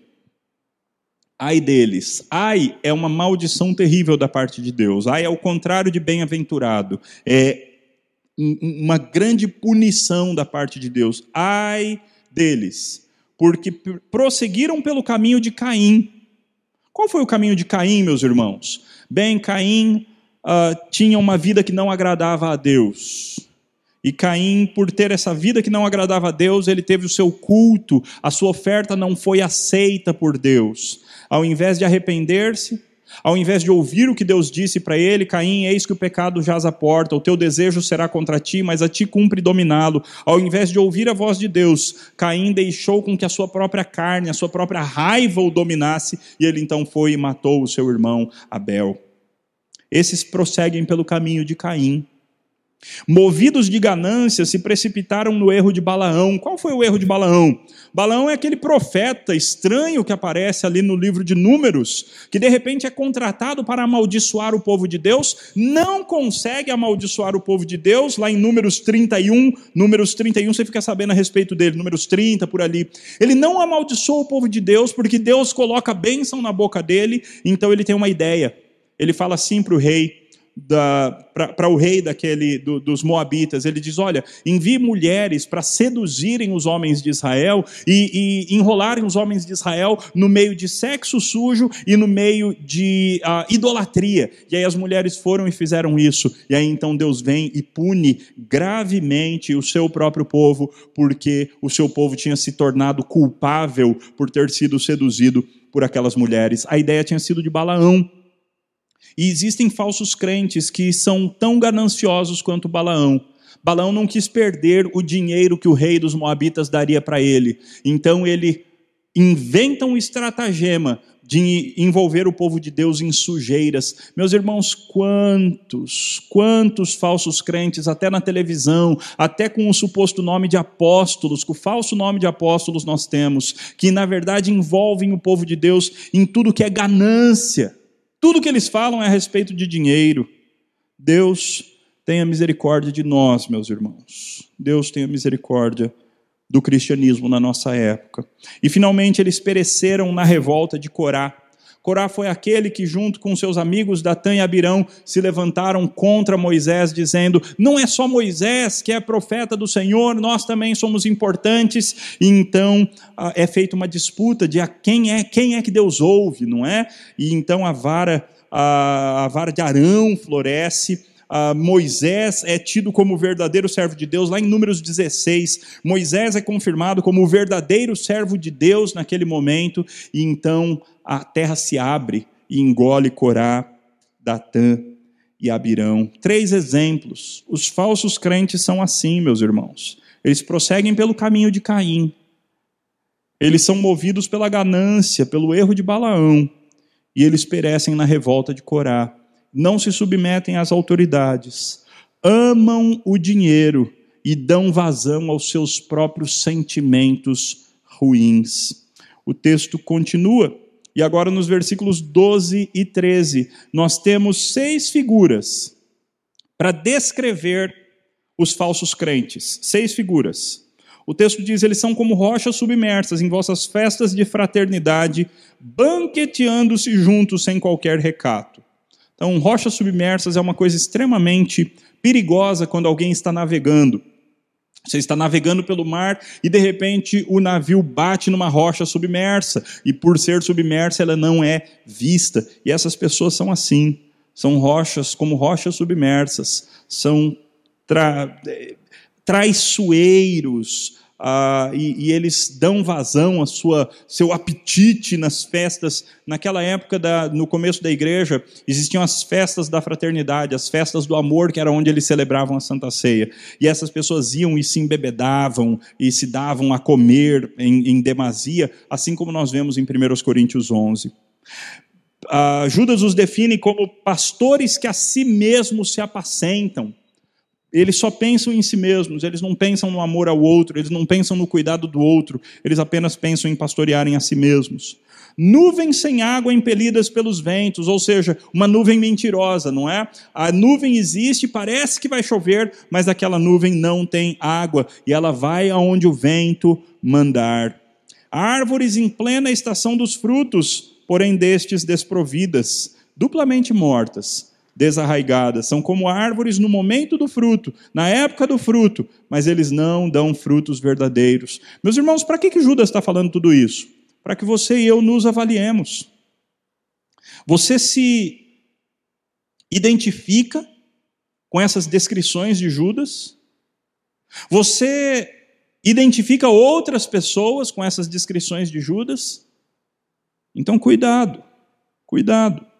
Ai deles. Ai é uma maldição terrível da parte de Deus. Ai é o contrário de bem-aventurado. É uma grande punição da parte de Deus. Ai deles, porque prosseguiram pelo caminho de Caim. Qual foi o caminho de Caim, meus irmãos? Bem, Caim uh, tinha uma vida que não agradava a Deus. E Caim, por ter essa vida que não agradava a Deus, ele teve o seu culto, a sua oferta não foi aceita por Deus. Ao invés de arrepender-se, ao invés de ouvir o que Deus disse para ele, Caim, eis que o pecado jaz à porta, o teu desejo será contra ti, mas a ti cumpre dominá-lo. Ao invés de ouvir a voz de Deus, Caim deixou com que a sua própria carne, a sua própria raiva o dominasse, e ele então foi e matou o seu irmão Abel. Esses prosseguem pelo caminho de Caim. Movidos de ganância, se precipitaram no erro de Balaão. Qual foi o erro de Balaão? Balaão é aquele profeta estranho que aparece ali no livro de Números, que de repente é contratado para amaldiçoar o povo de Deus, não consegue amaldiçoar o povo de Deus, lá em Números 31, Números 31, você fica sabendo a respeito dele, Números 30, por ali. Ele não amaldiçoa o povo de Deus, porque Deus coloca bênção na boca dele, então ele tem uma ideia. Ele fala assim para o rei: para o rei daquele do, dos moabitas. Ele diz: olha, envie mulheres para seduzirem os homens de Israel e, e, enrolarem os homens de Israel no meio de sexo sujo e no meio de uh, idolatria. E aí as mulheres foram e fizeram isso. E aí então Deus vem e pune gravemente o seu próprio povo, porque o seu povo tinha se tornado culpável por ter sido seduzido por aquelas mulheres. A ideia tinha sido de Balaão. E existem falsos crentes que são tão gananciosos quanto Balaão. Balaão não quis perder o dinheiro que o rei dos Moabitas daria para ele. Então ele inventa um estratagema de envolver o povo de Deus em sujeiras. Meus irmãos, quantos, quantos falsos crentes, até na televisão, até com o suposto nome de apóstolos, com o falso nome de apóstolos nós temos, que na verdade envolvem o povo de Deus em tudo que é ganância tudo que eles falam é a respeito de dinheiro. Deus tenha misericórdia de nós, meus irmãos. Deus tenha misericórdia do cristianismo na nossa época. E finalmente eles pereceram na revolta de Corá. Corá foi aquele que, junto com seus amigos Datã e Abirão, se levantaram contra Moisés, dizendo: Não é só Moisés que é profeta do Senhor, nós também somos importantes. E então ah, é feita uma disputa de a quem é quem é que Deus ouve, não é? E então a vara a, a vara de Arão floresce. Uh, Moisés é tido como o verdadeiro servo de Deus, lá em Números 16. Moisés é confirmado como o verdadeiro servo de Deus naquele momento, e então a terra se abre e engole Corá, Datã e Abirão. Três exemplos. Os falsos crentes são assim, meus irmãos. Eles prosseguem pelo caminho de Caim. Eles são movidos pela ganância, pelo erro de Balaão. E eles perecem na revolta de Corá. Não se submetem às autoridades. Amam o dinheiro e dão vazão aos seus próprios sentimentos ruins. O texto continua. E agora, nos versículos 12 e 13, nós temos seis figuras para descrever os falsos crentes. Seis figuras. O texto diz: eles são como rochas submersas em vossas festas de fraternidade, banqueteando-se juntos sem qualquer recato. Então, rochas submersas é uma coisa extremamente perigosa quando alguém está navegando. Você está navegando pelo mar e de repente o navio bate numa rocha submersa. E por ser submersa ela não é vista. E essas pessoas são assim, são rochas como rochas submersas, são tra... traiçoeiros, ah, e, e, eles dão vazão a sua seu apetite nas festas. Naquela época, da, no começo da igreja, existiam as festas da fraternidade, as festas do amor, que era onde eles celebravam a Santa Ceia. E essas pessoas iam e se embebedavam e se davam a comer em, em demasia, assim como nós vemos em 1 Coríntios 11. Ah, Judas os define como pastores que a si mesmos se apacentam. Eles só pensam em si mesmos, eles não pensam no amor ao outro, eles não pensam no cuidado do outro, eles apenas pensam em pastorearem a si mesmos. Nuvens sem água impelidas pelos ventos, ou seja, uma nuvem mentirosa, não é? A nuvem existe, parece que vai chover, mas aquela nuvem não tem água e ela vai aonde o vento mandar. Árvores em plena estação dos frutos, porém destes desprovidas, duplamente mortas desarraigadas, são como árvores no momento do fruto, na época do fruto, mas eles não dão frutos verdadeiros. Meus irmãos, para que, que Judas está falando tudo isso? Para que você e eu nos avaliemos. Você se identifica com essas descrições de Judas? Você identifica outras pessoas com essas descrições de Judas? Então, cuidado, cuidado.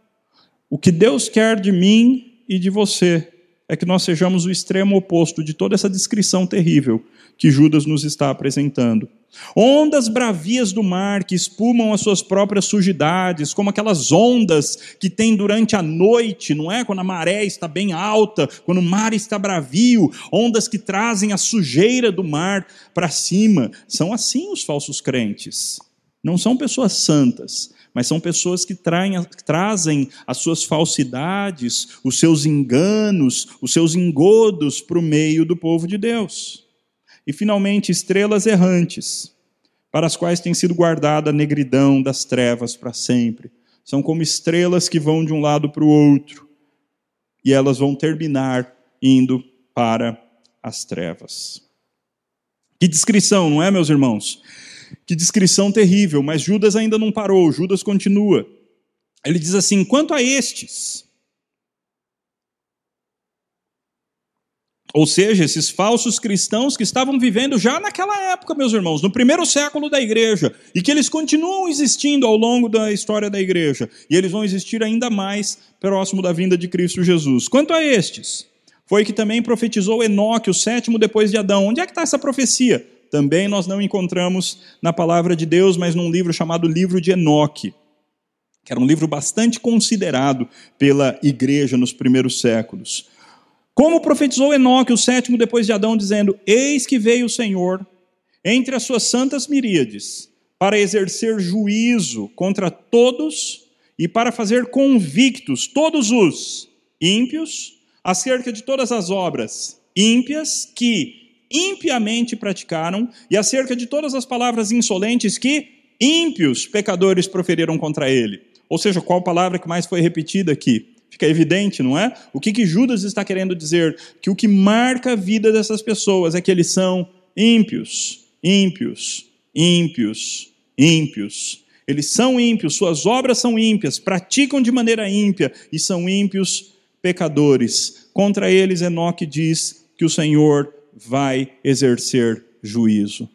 O que Deus quer de mim e de você é que nós sejamos o extremo oposto de toda essa descrição terrível que Judas nos está apresentando. Ondas bravias do mar que espumam as suas próprias sujidades, como aquelas ondas que tem durante a noite, não é? Quando a maré está bem alta, quando o mar está bravio, ondas que trazem a sujeira do mar para cima. São assim os falsos crentes. Não são pessoas santas, mas são pessoas que, traem, trazem as suas falsidades, os seus enganos, os seus engodos para o meio do povo de Deus. E, finalmente, estrelas errantes, para as quais tem sido guardada a negridão das trevas para sempre. São como estrelas que vão de um lado para o outro, e elas vão terminar indo para as trevas. Que descrição, não é, meus irmãos? Que descrição terrível, mas Judas ainda não parou, Judas continua. Ele diz assim: quanto a estes, ou seja, esses falsos cristãos que estavam vivendo já naquela época, meus irmãos, no primeiro século da igreja, e que eles continuam existindo ao longo da história da igreja, e eles vão existir ainda mais próximo da vinda de Cristo Jesus. Quanto a estes, foi que também profetizou Enoque, o sétimo depois de Adão. Onde é que está essa profecia? Também nós não encontramos na palavra de Deus, mas num livro chamado Livro de Enoque, que era um livro bastante considerado pela igreja nos primeiros séculos. Como profetizou Enoque, o sétimo depois de Adão, dizendo: Eis que veio o Senhor entre as suas santas miríades para exercer juízo contra todos e para fazer convictos todos os ímpios acerca de todas as obras ímpias que impiamente praticaram, e acerca de todas as palavras insolentes que ímpios pecadores proferiram contra ele. Ou seja, qual palavra que mais foi repetida aqui? Fica evidente, não é? O que, que Judas está querendo dizer? Que o que marca a vida dessas pessoas é que eles são ímpios, ímpios, ímpios, ímpios. Eles são ímpios, suas obras são ímpias, praticam de maneira ímpia e são ímpios pecadores. Contra eles, Enoque diz que o Senhor vai exercer juízo.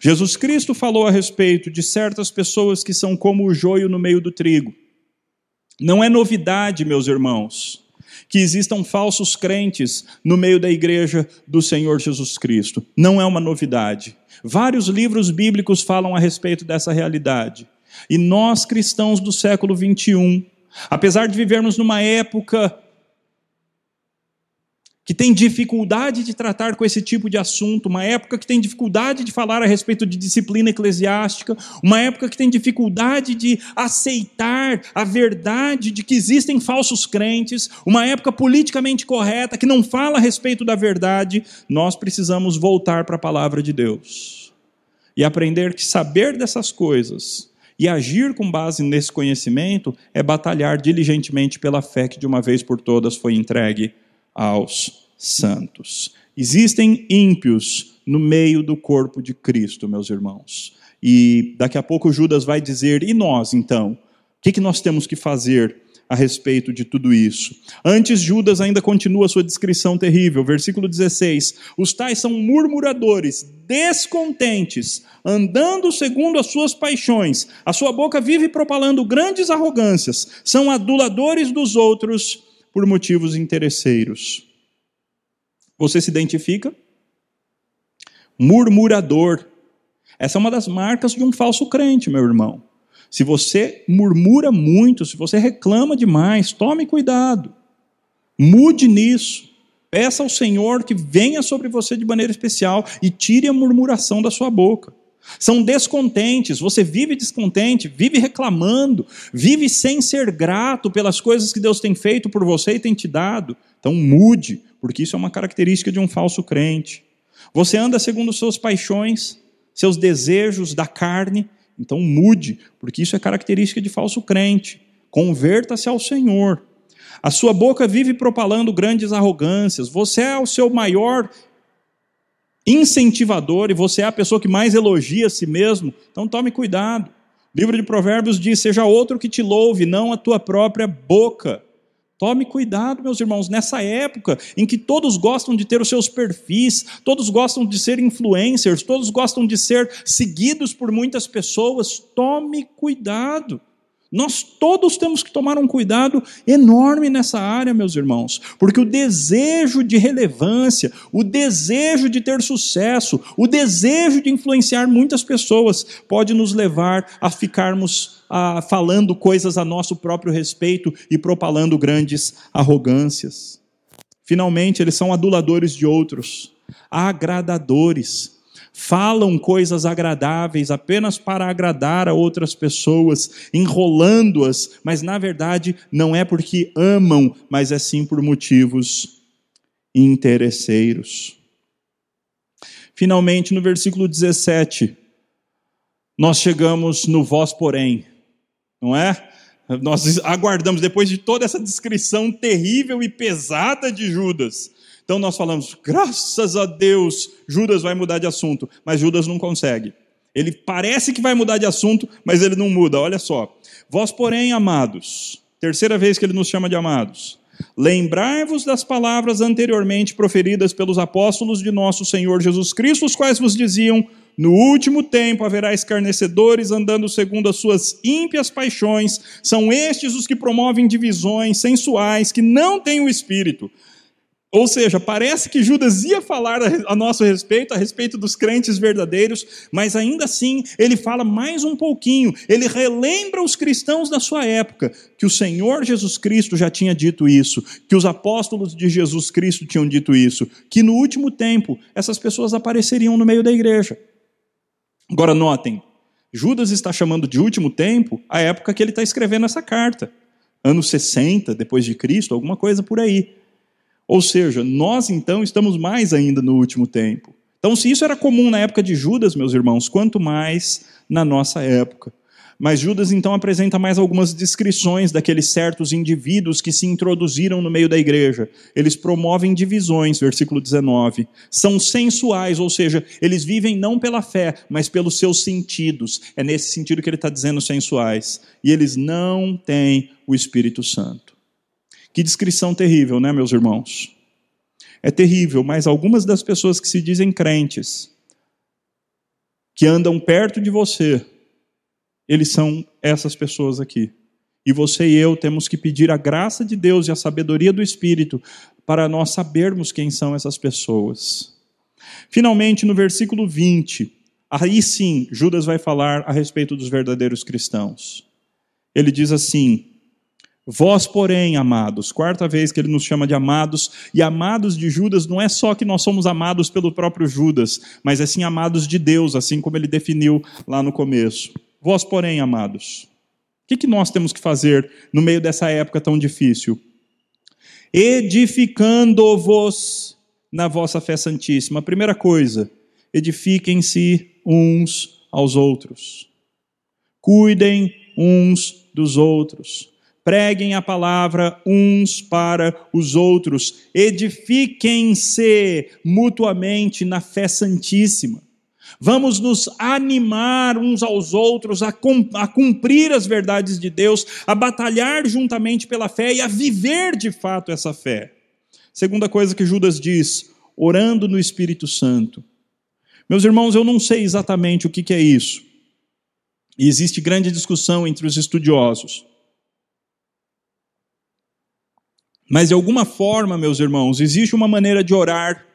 Jesus Cristo falou a respeito de certas pessoas que são como o joio no meio do trigo. Não é novidade, meus irmãos, que existam falsos crentes no meio da igreja do Senhor Jesus Cristo. Não é uma novidade. Vários livros bíblicos falam a respeito dessa realidade. E nós, cristãos do século 21, apesar de vivermos numa época que tem dificuldade de tratar com esse tipo de assunto, uma época que tem dificuldade de falar a respeito de disciplina eclesiástica, uma época que tem dificuldade de aceitar a verdade de que existem falsos crentes, uma época politicamente correta que não fala a respeito da verdade, nós precisamos voltar para a palavra de Deus e aprender que saber dessas coisas e agir com base nesse conhecimento é batalhar diligentemente pela fé que de uma vez por todas foi entregue aos santos. Existem ímpios no meio do corpo de Cristo, meus irmãos. E daqui a pouco Judas vai dizer: e nós então? O que, que nós temos que fazer a respeito de tudo isso. Antes, Judas ainda continua sua descrição terrível. Versículo 16: Os tais são murmuradores, descontentes, andando segundo as suas paixões. A sua boca vive propalando grandes arrogâncias. São aduladores dos outros por motivos interesseiros. Você se identifica? Murmurador. Essa é uma das marcas de um falso crente, meu irmão. Se você murmura muito, se você reclama demais, tome cuidado. Mude nisso. Peça ao Senhor que venha sobre você de maneira especial e tire a murmuração da sua boca. São descontentes, você vive descontente, vive reclamando, vive sem ser grato pelas coisas que Deus tem feito por você e tem te dado. Então mude, porque isso é uma característica de um falso crente. Você anda segundo suas paixões, seus desejos da carne, então mude, porque isso é característica de falso crente. Converta-se ao Senhor. A sua boca vive propalando grandes arrogâncias. Você é o seu maior incentivador e você é a pessoa que mais elogia a si mesmo. Então tome cuidado. O livro de Provérbios diz: Seja outro que te louve, não a tua própria boca. Tome cuidado, meus irmãos, nessa época em que todos gostam de ter os seus perfis, todos gostam de ser influencers, todos gostam de ser seguidos por muitas pessoas, tome cuidado. Nós todos temos que tomar um cuidado enorme nessa área, meus irmãos, porque o desejo de relevância, o desejo de ter sucesso, o desejo de influenciar muitas pessoas pode nos levar a ficarmos falando coisas a nosso próprio respeito e propalando grandes arrogâncias. Finalmente, eles são aduladores de outros, agradadores falam coisas agradáveis apenas para agradar a outras pessoas, enrolando-as, mas na verdade não é porque amam, mas é sim por motivos interesseiros. Finalmente, no versículo 17, nós chegamos no vós, porém, não é? Nós aguardamos, depois de toda essa descrição terrível e pesada de Judas, então nós falamos, graças a Deus, Judas vai mudar de assunto, mas Judas não consegue. Ele parece que vai mudar de assunto, mas ele não muda. Olha só. Vós, porém, amados, terceira vez que ele nos chama de amados, lembrai-vos das palavras anteriormente proferidas pelos apóstolos de nosso Senhor Jesus Cristo, os quais vos diziam: no último tempo haverá escarnecedores andando segundo as suas ímpias paixões. São estes os que promovem divisões sensuais, que não têm o espírito. Ou seja, parece que Judas ia falar a nosso respeito, a respeito dos crentes verdadeiros, mas ainda assim ele fala mais um pouquinho, ele relembra os cristãos da sua época que o Senhor Jesus Cristo já tinha dito isso, que os apóstolos de Jesus Cristo tinham dito isso, que no último tempo essas pessoas apareceriam no meio da igreja. Agora notem, Judas está chamando de último tempo a época que ele está escrevendo essa carta, anos 60 depois de Cristo, alguma coisa por aí. Ou seja, nós então estamos mais ainda no último tempo. Então, se isso era comum na época de Judas, meus irmãos, quanto mais na nossa época. Mas Judas então apresenta mais algumas descrições daqueles certos indivíduos que se introduziram no meio da igreja. Eles promovem divisões, versículo 19. São sensuais, ou seja, eles vivem não pela fé, mas pelos seus sentidos. É nesse sentido que ele está dizendo sensuais. E eles não têm o Espírito Santo. Que descrição terrível, né, meus irmãos? É terrível, mas algumas das pessoas que se dizem crentes, que andam perto de você, eles são essas pessoas aqui. E você e eu temos que pedir a graça de Deus e a sabedoria do Espírito para nós sabermos quem são essas pessoas. Finalmente, no versículo 20, aí sim, Judas vai falar a respeito dos verdadeiros cristãos. Ele diz assim: Vós, porém, amados, quarta vez que ele nos chama de amados, e amados de Judas não é só que nós somos amados pelo próprio Judas, mas é sim amados de Deus, assim como ele definiu lá no começo. Vós, porém, amados, o que, que nós temos que fazer no meio dessa época tão difícil? Edificando-vos na vossa fé santíssima. primeira coisa, edifiquem-se uns aos outros. Cuidem uns dos outros preguem a palavra uns para os outros, edifiquem-se mutuamente na fé santíssima. Vamos nos animar uns aos outros a, cumprir as verdades de Deus, a batalhar juntamente pela fé e a viver de fato essa fé. Segunda coisa que Judas diz, orando no Espírito Santo. Meus irmãos, eu não sei exatamente o que é isso. E existe grande discussão entre os estudiosos. Mas de alguma forma, meus irmãos, existe uma maneira de orar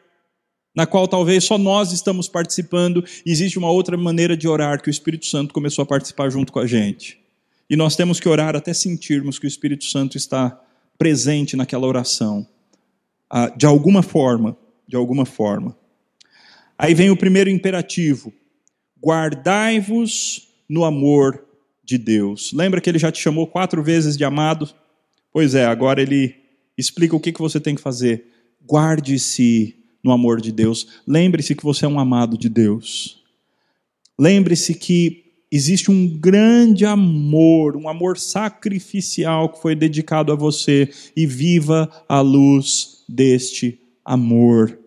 na qual talvez só nós estamos participando, existe uma outra maneira de orar que o Espírito Santo começou a participar junto com a gente. E nós temos que orar até sentirmos que o Espírito Santo está presente naquela oração. Ah, de alguma forma, de alguma forma. Aí vem o primeiro imperativo: guardai-vos no amor de Deus. Lembra que ele já te chamou quatro vezes de amado? Pois é, agora ele explica o que você tem que fazer. Guarde-se no amor de Deus. Lembre-se que você é um amado de Deus. Lembre-se que existe um grande amor, um amor sacrificial que foi dedicado a você e viva a luz deste amor.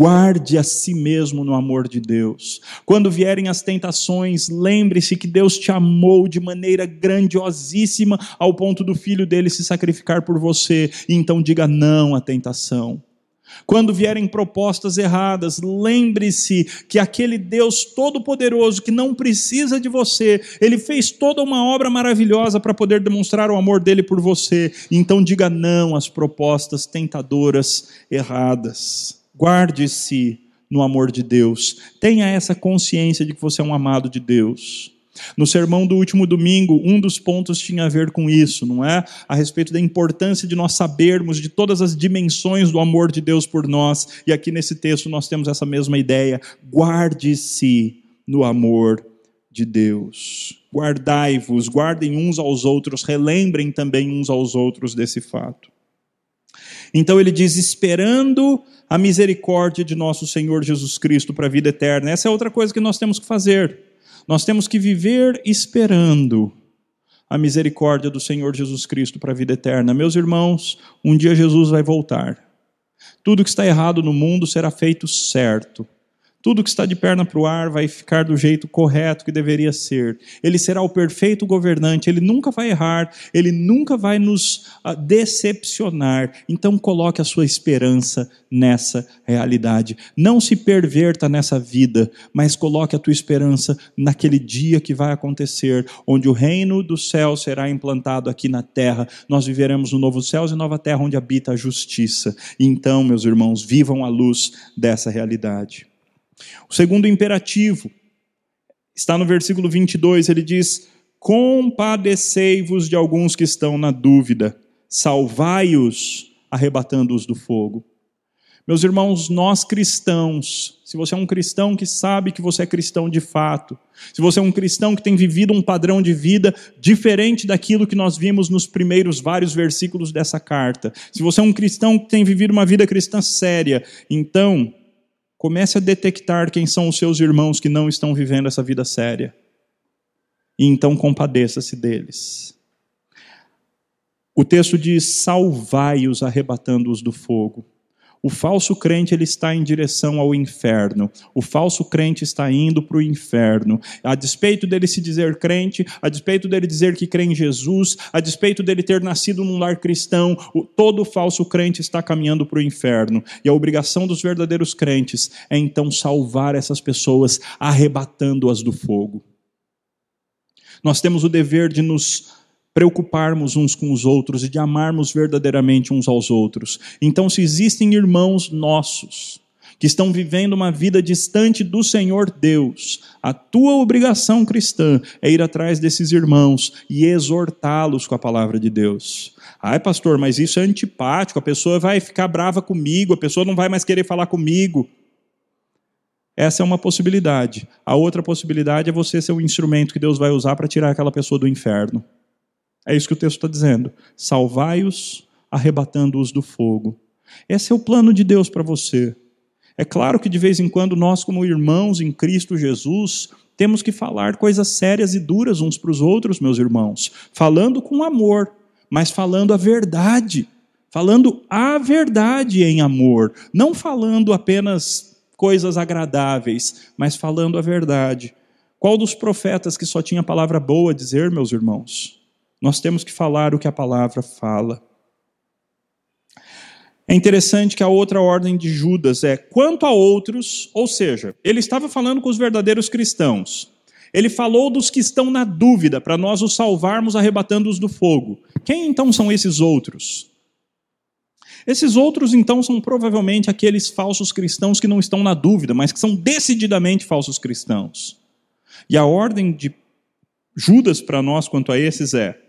Guarde a si mesmo no amor de Deus. Quando vierem as tentações, lembre-se que Deus te amou de maneira grandiosíssima ao ponto do filho dele se sacrificar por você. Então diga não à tentação. Quando vierem propostas erradas, lembre-se que aquele Deus todo-poderoso que não precisa de você, ele fez toda uma obra maravilhosa para poder demonstrar o amor dele por você. Então diga não às propostas tentadoras erradas. Guarde-se no amor de Deus. Tenha essa consciência de que você é um amado de Deus. No sermão do último domingo, um dos pontos tinha a ver com isso, não é? A respeito da importância de nós sabermos de todas as dimensões do amor de Deus por nós. E aqui nesse texto nós temos essa mesma ideia. Guarde-se no amor de Deus. Guardai-vos, guardem uns aos outros, relembrem também uns aos outros desse fato. Então ele diz: esperando a misericórdia de nosso Senhor Jesus Cristo para a vida eterna. Essa é outra coisa que nós temos que fazer nós temos que viver esperando a misericórdia do Senhor Jesus Cristo para a vida eterna. Meus irmãos, um dia Jesus vai voltar. Tudo que está errado no mundo será feito certo. Tudo que está de perna para o ar vai ficar do jeito correto que deveria ser. Ele será o perfeito governante, ele nunca vai errar, ele nunca vai nos ah, decepcionar. Então coloque a sua esperança nessa realidade. Não se perverta nessa vida, mas coloque a tua esperança naquele dia que vai acontecer, onde o reino do céu será implantado aqui na terra. Nós viveremos no novo céu e nova terra onde habita a justiça. Então, meus irmãos, vivam a luz dessa realidade. O segundo imperativo está no versículo 22, ele diz: Compadecei-vos de alguns que estão na dúvida, salvai-os, arrebatando-os do fogo. Meus irmãos, nós cristãos, se você é um cristão que sabe que você é cristão de fato, se você é um cristão que tem vivido um padrão de vida diferente daquilo que nós vimos nos primeiros vários versículos dessa carta, se você é um cristão que tem vivido uma vida cristã séria, então Comece a detectar quem são os seus irmãos que não estão vivendo essa vida séria. E então compadeça-se deles. O texto diz: salvai-os, arrebatando-os do fogo. O falso crente ele está em direção ao inferno. O falso crente está indo para o inferno. A despeito dele se dizer crente, a despeito dele dizer que crê em Jesus, a despeito dele ter nascido num lar cristão, todo falso crente está caminhando para o inferno. E a obrigação dos verdadeiros crentes é então salvar essas pessoas, arrebatando-as do fogo. Nós temos o dever de nos preocuparmos uns com os outros e de amarmos verdadeiramente uns aos outros. Então, se existem irmãos nossos que estão vivendo uma vida distante do Senhor Deus, a tua obrigação cristã é ir atrás desses irmãos e exortá-los com a palavra de Deus. Ai, pastor, mas isso é antipático, a pessoa vai ficar brava comigo, a pessoa não vai mais querer falar comigo. Essa é uma possibilidade. A outra possibilidade é você ser o instrumento que Deus vai usar para tirar aquela pessoa do inferno. É isso que o texto está dizendo. Salvai-os, arrebatando-os do fogo. Esse é o plano de Deus para você. É claro que de vez em quando nós, como irmãos em Cristo Jesus, temos que falar coisas sérias e duras uns para os outros, meus irmãos, falando com amor, mas falando a verdade, falando a verdade em amor, não falando apenas coisas agradáveis, mas falando a verdade. Qual dos profetas que só tinha palavra boa a dizer, meus irmãos? Nós temos que falar o que a palavra fala. É interessante que a outra ordem de Judas é quanto a outros, ou seja, ele estava falando com os verdadeiros cristãos. Ele falou dos que estão na dúvida, para nós os salvarmos arrebatando-os do fogo. Quem então são esses outros? Esses outros, então, são provavelmente aqueles falsos cristãos que não estão na dúvida, mas que são decididamente falsos cristãos. E a ordem de Judas para nós quanto a esses é: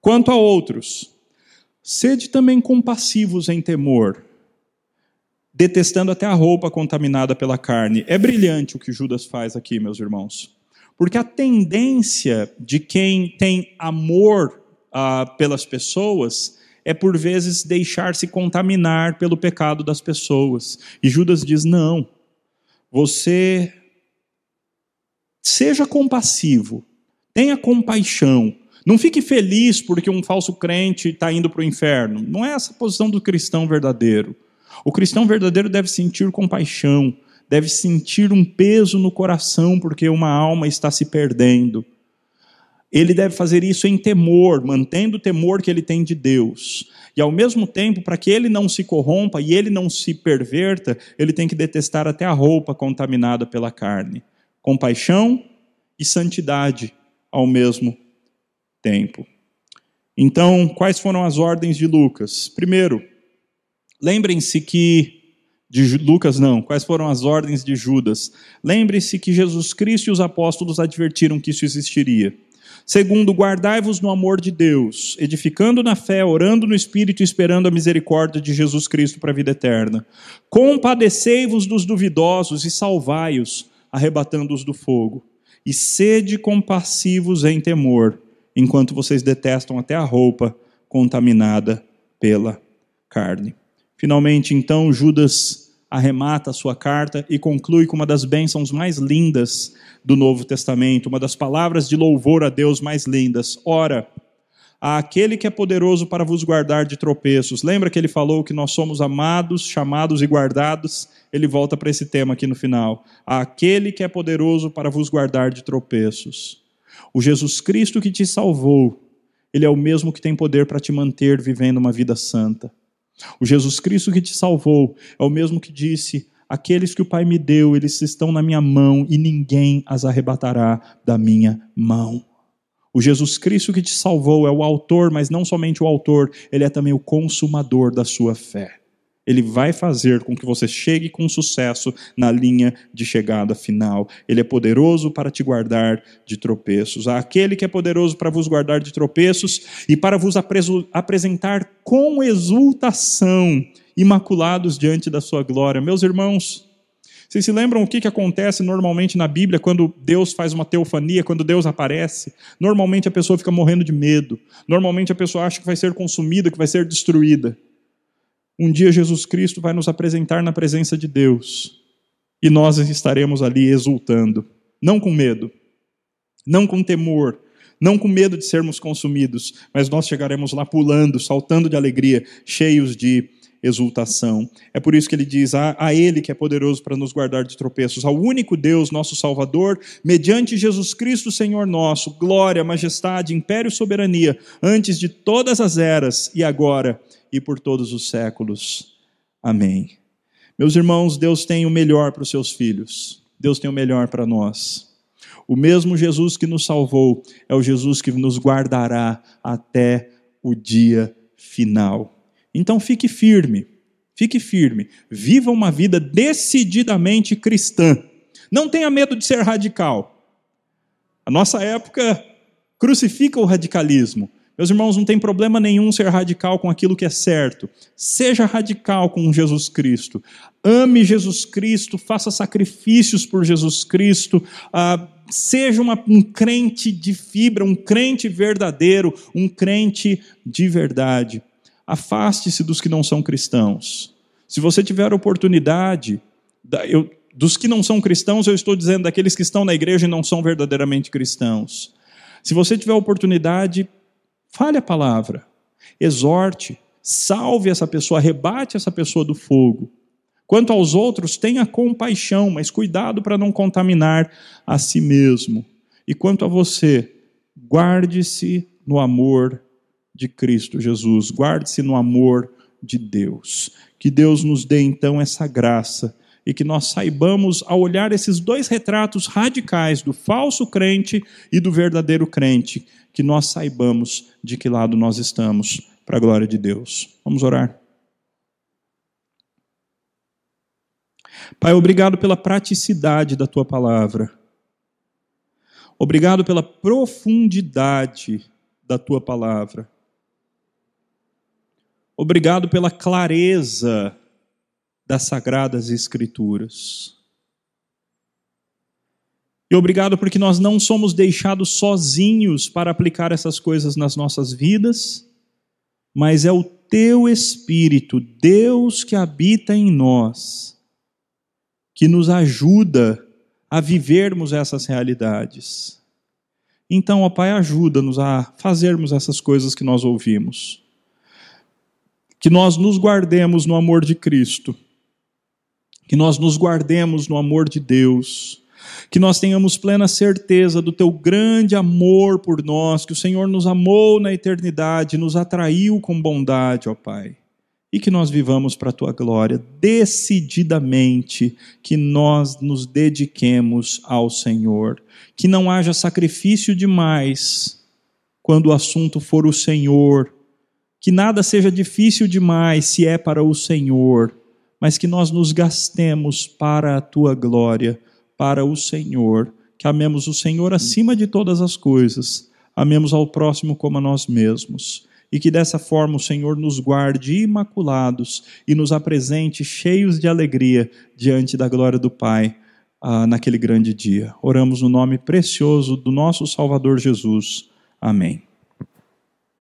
quanto a outros, Sede também compassivos em temor, detestando até a roupa contaminada pela carne. É brilhante o que Judas faz aqui, meus irmãos. Porque a tendência de quem tem amor ah, pelas pessoas é, por vezes, deixar-se contaminar pelo pecado das pessoas. E Judas diz: não, você seja compassivo, tenha compaixão, não fique feliz porque um falso crente está indo para o inferno. Não é essa a posição do cristão verdadeiro. O cristão verdadeiro deve sentir compaixão, deve sentir um peso no coração porque uma alma está se perdendo. Ele deve fazer isso em temor, mantendo o temor que ele tem de Deus. E ao mesmo tempo, para que ele não se corrompa e ele não se perverta, ele tem que detestar até a roupa contaminada pela carne. Compaixão e santidade ao mesmo tempo tempo. Então, quais foram as ordens de Lucas? Primeiro, lembrem-se que de Lucas não, quais foram as ordens de Judas? Lembre-se que Jesus Cristo e os apóstolos advertiram que isso existiria. Segundo, guardai-vos no amor de Deus, edificando na fé, orando no Espírito e esperando a misericórdia de Jesus Cristo para a vida eterna. Compadecei-vos dos duvidosos e salvai-os, arrebatando-os do fogo. E sede compassivos em temor, enquanto vocês detestam até a roupa contaminada pela carne. Finalmente, então, Judas arremata a sua carta e conclui com uma das bênçãos mais lindas do Novo Testamento, uma das palavras de louvor a Deus mais lindas. Ora, aquele que é poderoso para vos guardar de tropeços. Lembra que ele falou que nós somos amados, chamados e guardados? Ele volta para esse tema aqui no final. Aquele que é poderoso para vos guardar de tropeços. O Jesus Cristo que te salvou, ele é o mesmo que tem poder para te manter vivendo uma vida santa. O Jesus Cristo que te salvou é o mesmo que disse: Aqueles que o Pai me deu, eles estão na minha mão e ninguém as arrebatará da minha mão. O Jesus Cristo que te salvou é o autor, mas não somente o autor, ele é também o consumador da sua fé. Ele vai fazer com que você chegue com sucesso na linha de chegada final. Ele é poderoso para te guardar de tropeços. Aquele que é poderoso para vos guardar de tropeços e para vos apresentar com exultação, imaculados diante da sua glória. Meus irmãos, vocês se lembram o que, que acontece normalmente na Bíblia quando Deus faz uma teofania, quando Deus aparece? Normalmente a pessoa fica morrendo de medo. Normalmente a pessoa acha que vai ser consumida, que vai ser destruída. Um dia Jesus Cristo vai nos apresentar na presença de Deus e nós estaremos ali exultando, não com medo, não com temor, não com medo de sermos consumidos, mas nós chegaremos lá pulando, saltando de alegria, cheios de exultação. É por isso que ele diz: a, a, Ele que é poderoso para nos guardar de tropeços, ao único Deus, nosso Salvador, mediante Jesus Cristo, Senhor nosso, glória, majestade, império e soberania, antes de todas as eras e agora e por todos os séculos. Amém. Meus irmãos, Deus tem o melhor para os seus filhos. Deus tem o melhor para nós. O mesmo Jesus que nos salvou é o Jesus que nos guardará até o dia final. Então fique firme, fique firme. Viva uma vida decididamente cristã. Não tenha medo de ser radical. A nossa época crucifica o radicalismo. Meus irmãos, não tem problema nenhum ser radical com aquilo que é certo. Seja radical com Jesus Cristo. Ame Jesus Cristo, faça sacrifícios por Jesus Cristo. Ah, seja uma, um crente de fibra, um crente verdadeiro, um crente de verdade. Afaste-se dos que não são cristãos. Se você tiver oportunidade, eu, dos que não são cristãos, eu estou dizendo daqueles que estão na igreja e não são verdadeiramente cristãos. Se você tiver oportunidade, Fale a palavra, exorte, salve essa pessoa, arrebate essa pessoa do fogo. Quanto aos outros, tenha compaixão, mas cuidado para não contaminar a si mesmo. E quanto a você, guarde-se no amor de Cristo Jesus, guarde-se no amor de Deus. Que Deus nos dê então essa graça e que nós saibamos, ao olhar esses dois retratos radicais do falso crente e do verdadeiro crente, que nós saibamos de que lado nós estamos, para a glória de Deus. Vamos orar. Pai, obrigado pela praticidade da tua palavra. Obrigado pela profundidade da tua palavra. Obrigado pela clareza das sagradas Escrituras. E obrigado porque nós não somos deixados sozinhos para aplicar essas coisas nas nossas vidas, mas é o teu Espírito, Deus que habita em nós, que nos ajuda a vivermos essas realidades. Então, ó Pai, ajuda-nos a fazermos essas coisas que nós ouvimos. Que nós nos guardemos no amor de Cristo que nós nos guardemos no amor de Deus, que nós tenhamos plena certeza do teu grande amor por nós, que o Senhor nos amou na eternidade, nos atraiu com bondade, ó Pai. E que nós vivamos para a tua glória, decididamente, que nós nos dediquemos ao Senhor, que não haja sacrifício demais quando o assunto for o Senhor, que nada seja difícil demais se é para o Senhor mas que nós nos gastemos para a tua glória, para o Senhor, que amemos o Senhor acima de todas as coisas, amemos ao próximo como a nós mesmos, e que dessa forma o Senhor nos guarde imaculados e nos apresente cheios de alegria diante da glória do Pai ah, naquele grande dia. Oramos no nome precioso do nosso Salvador Jesus. Amém.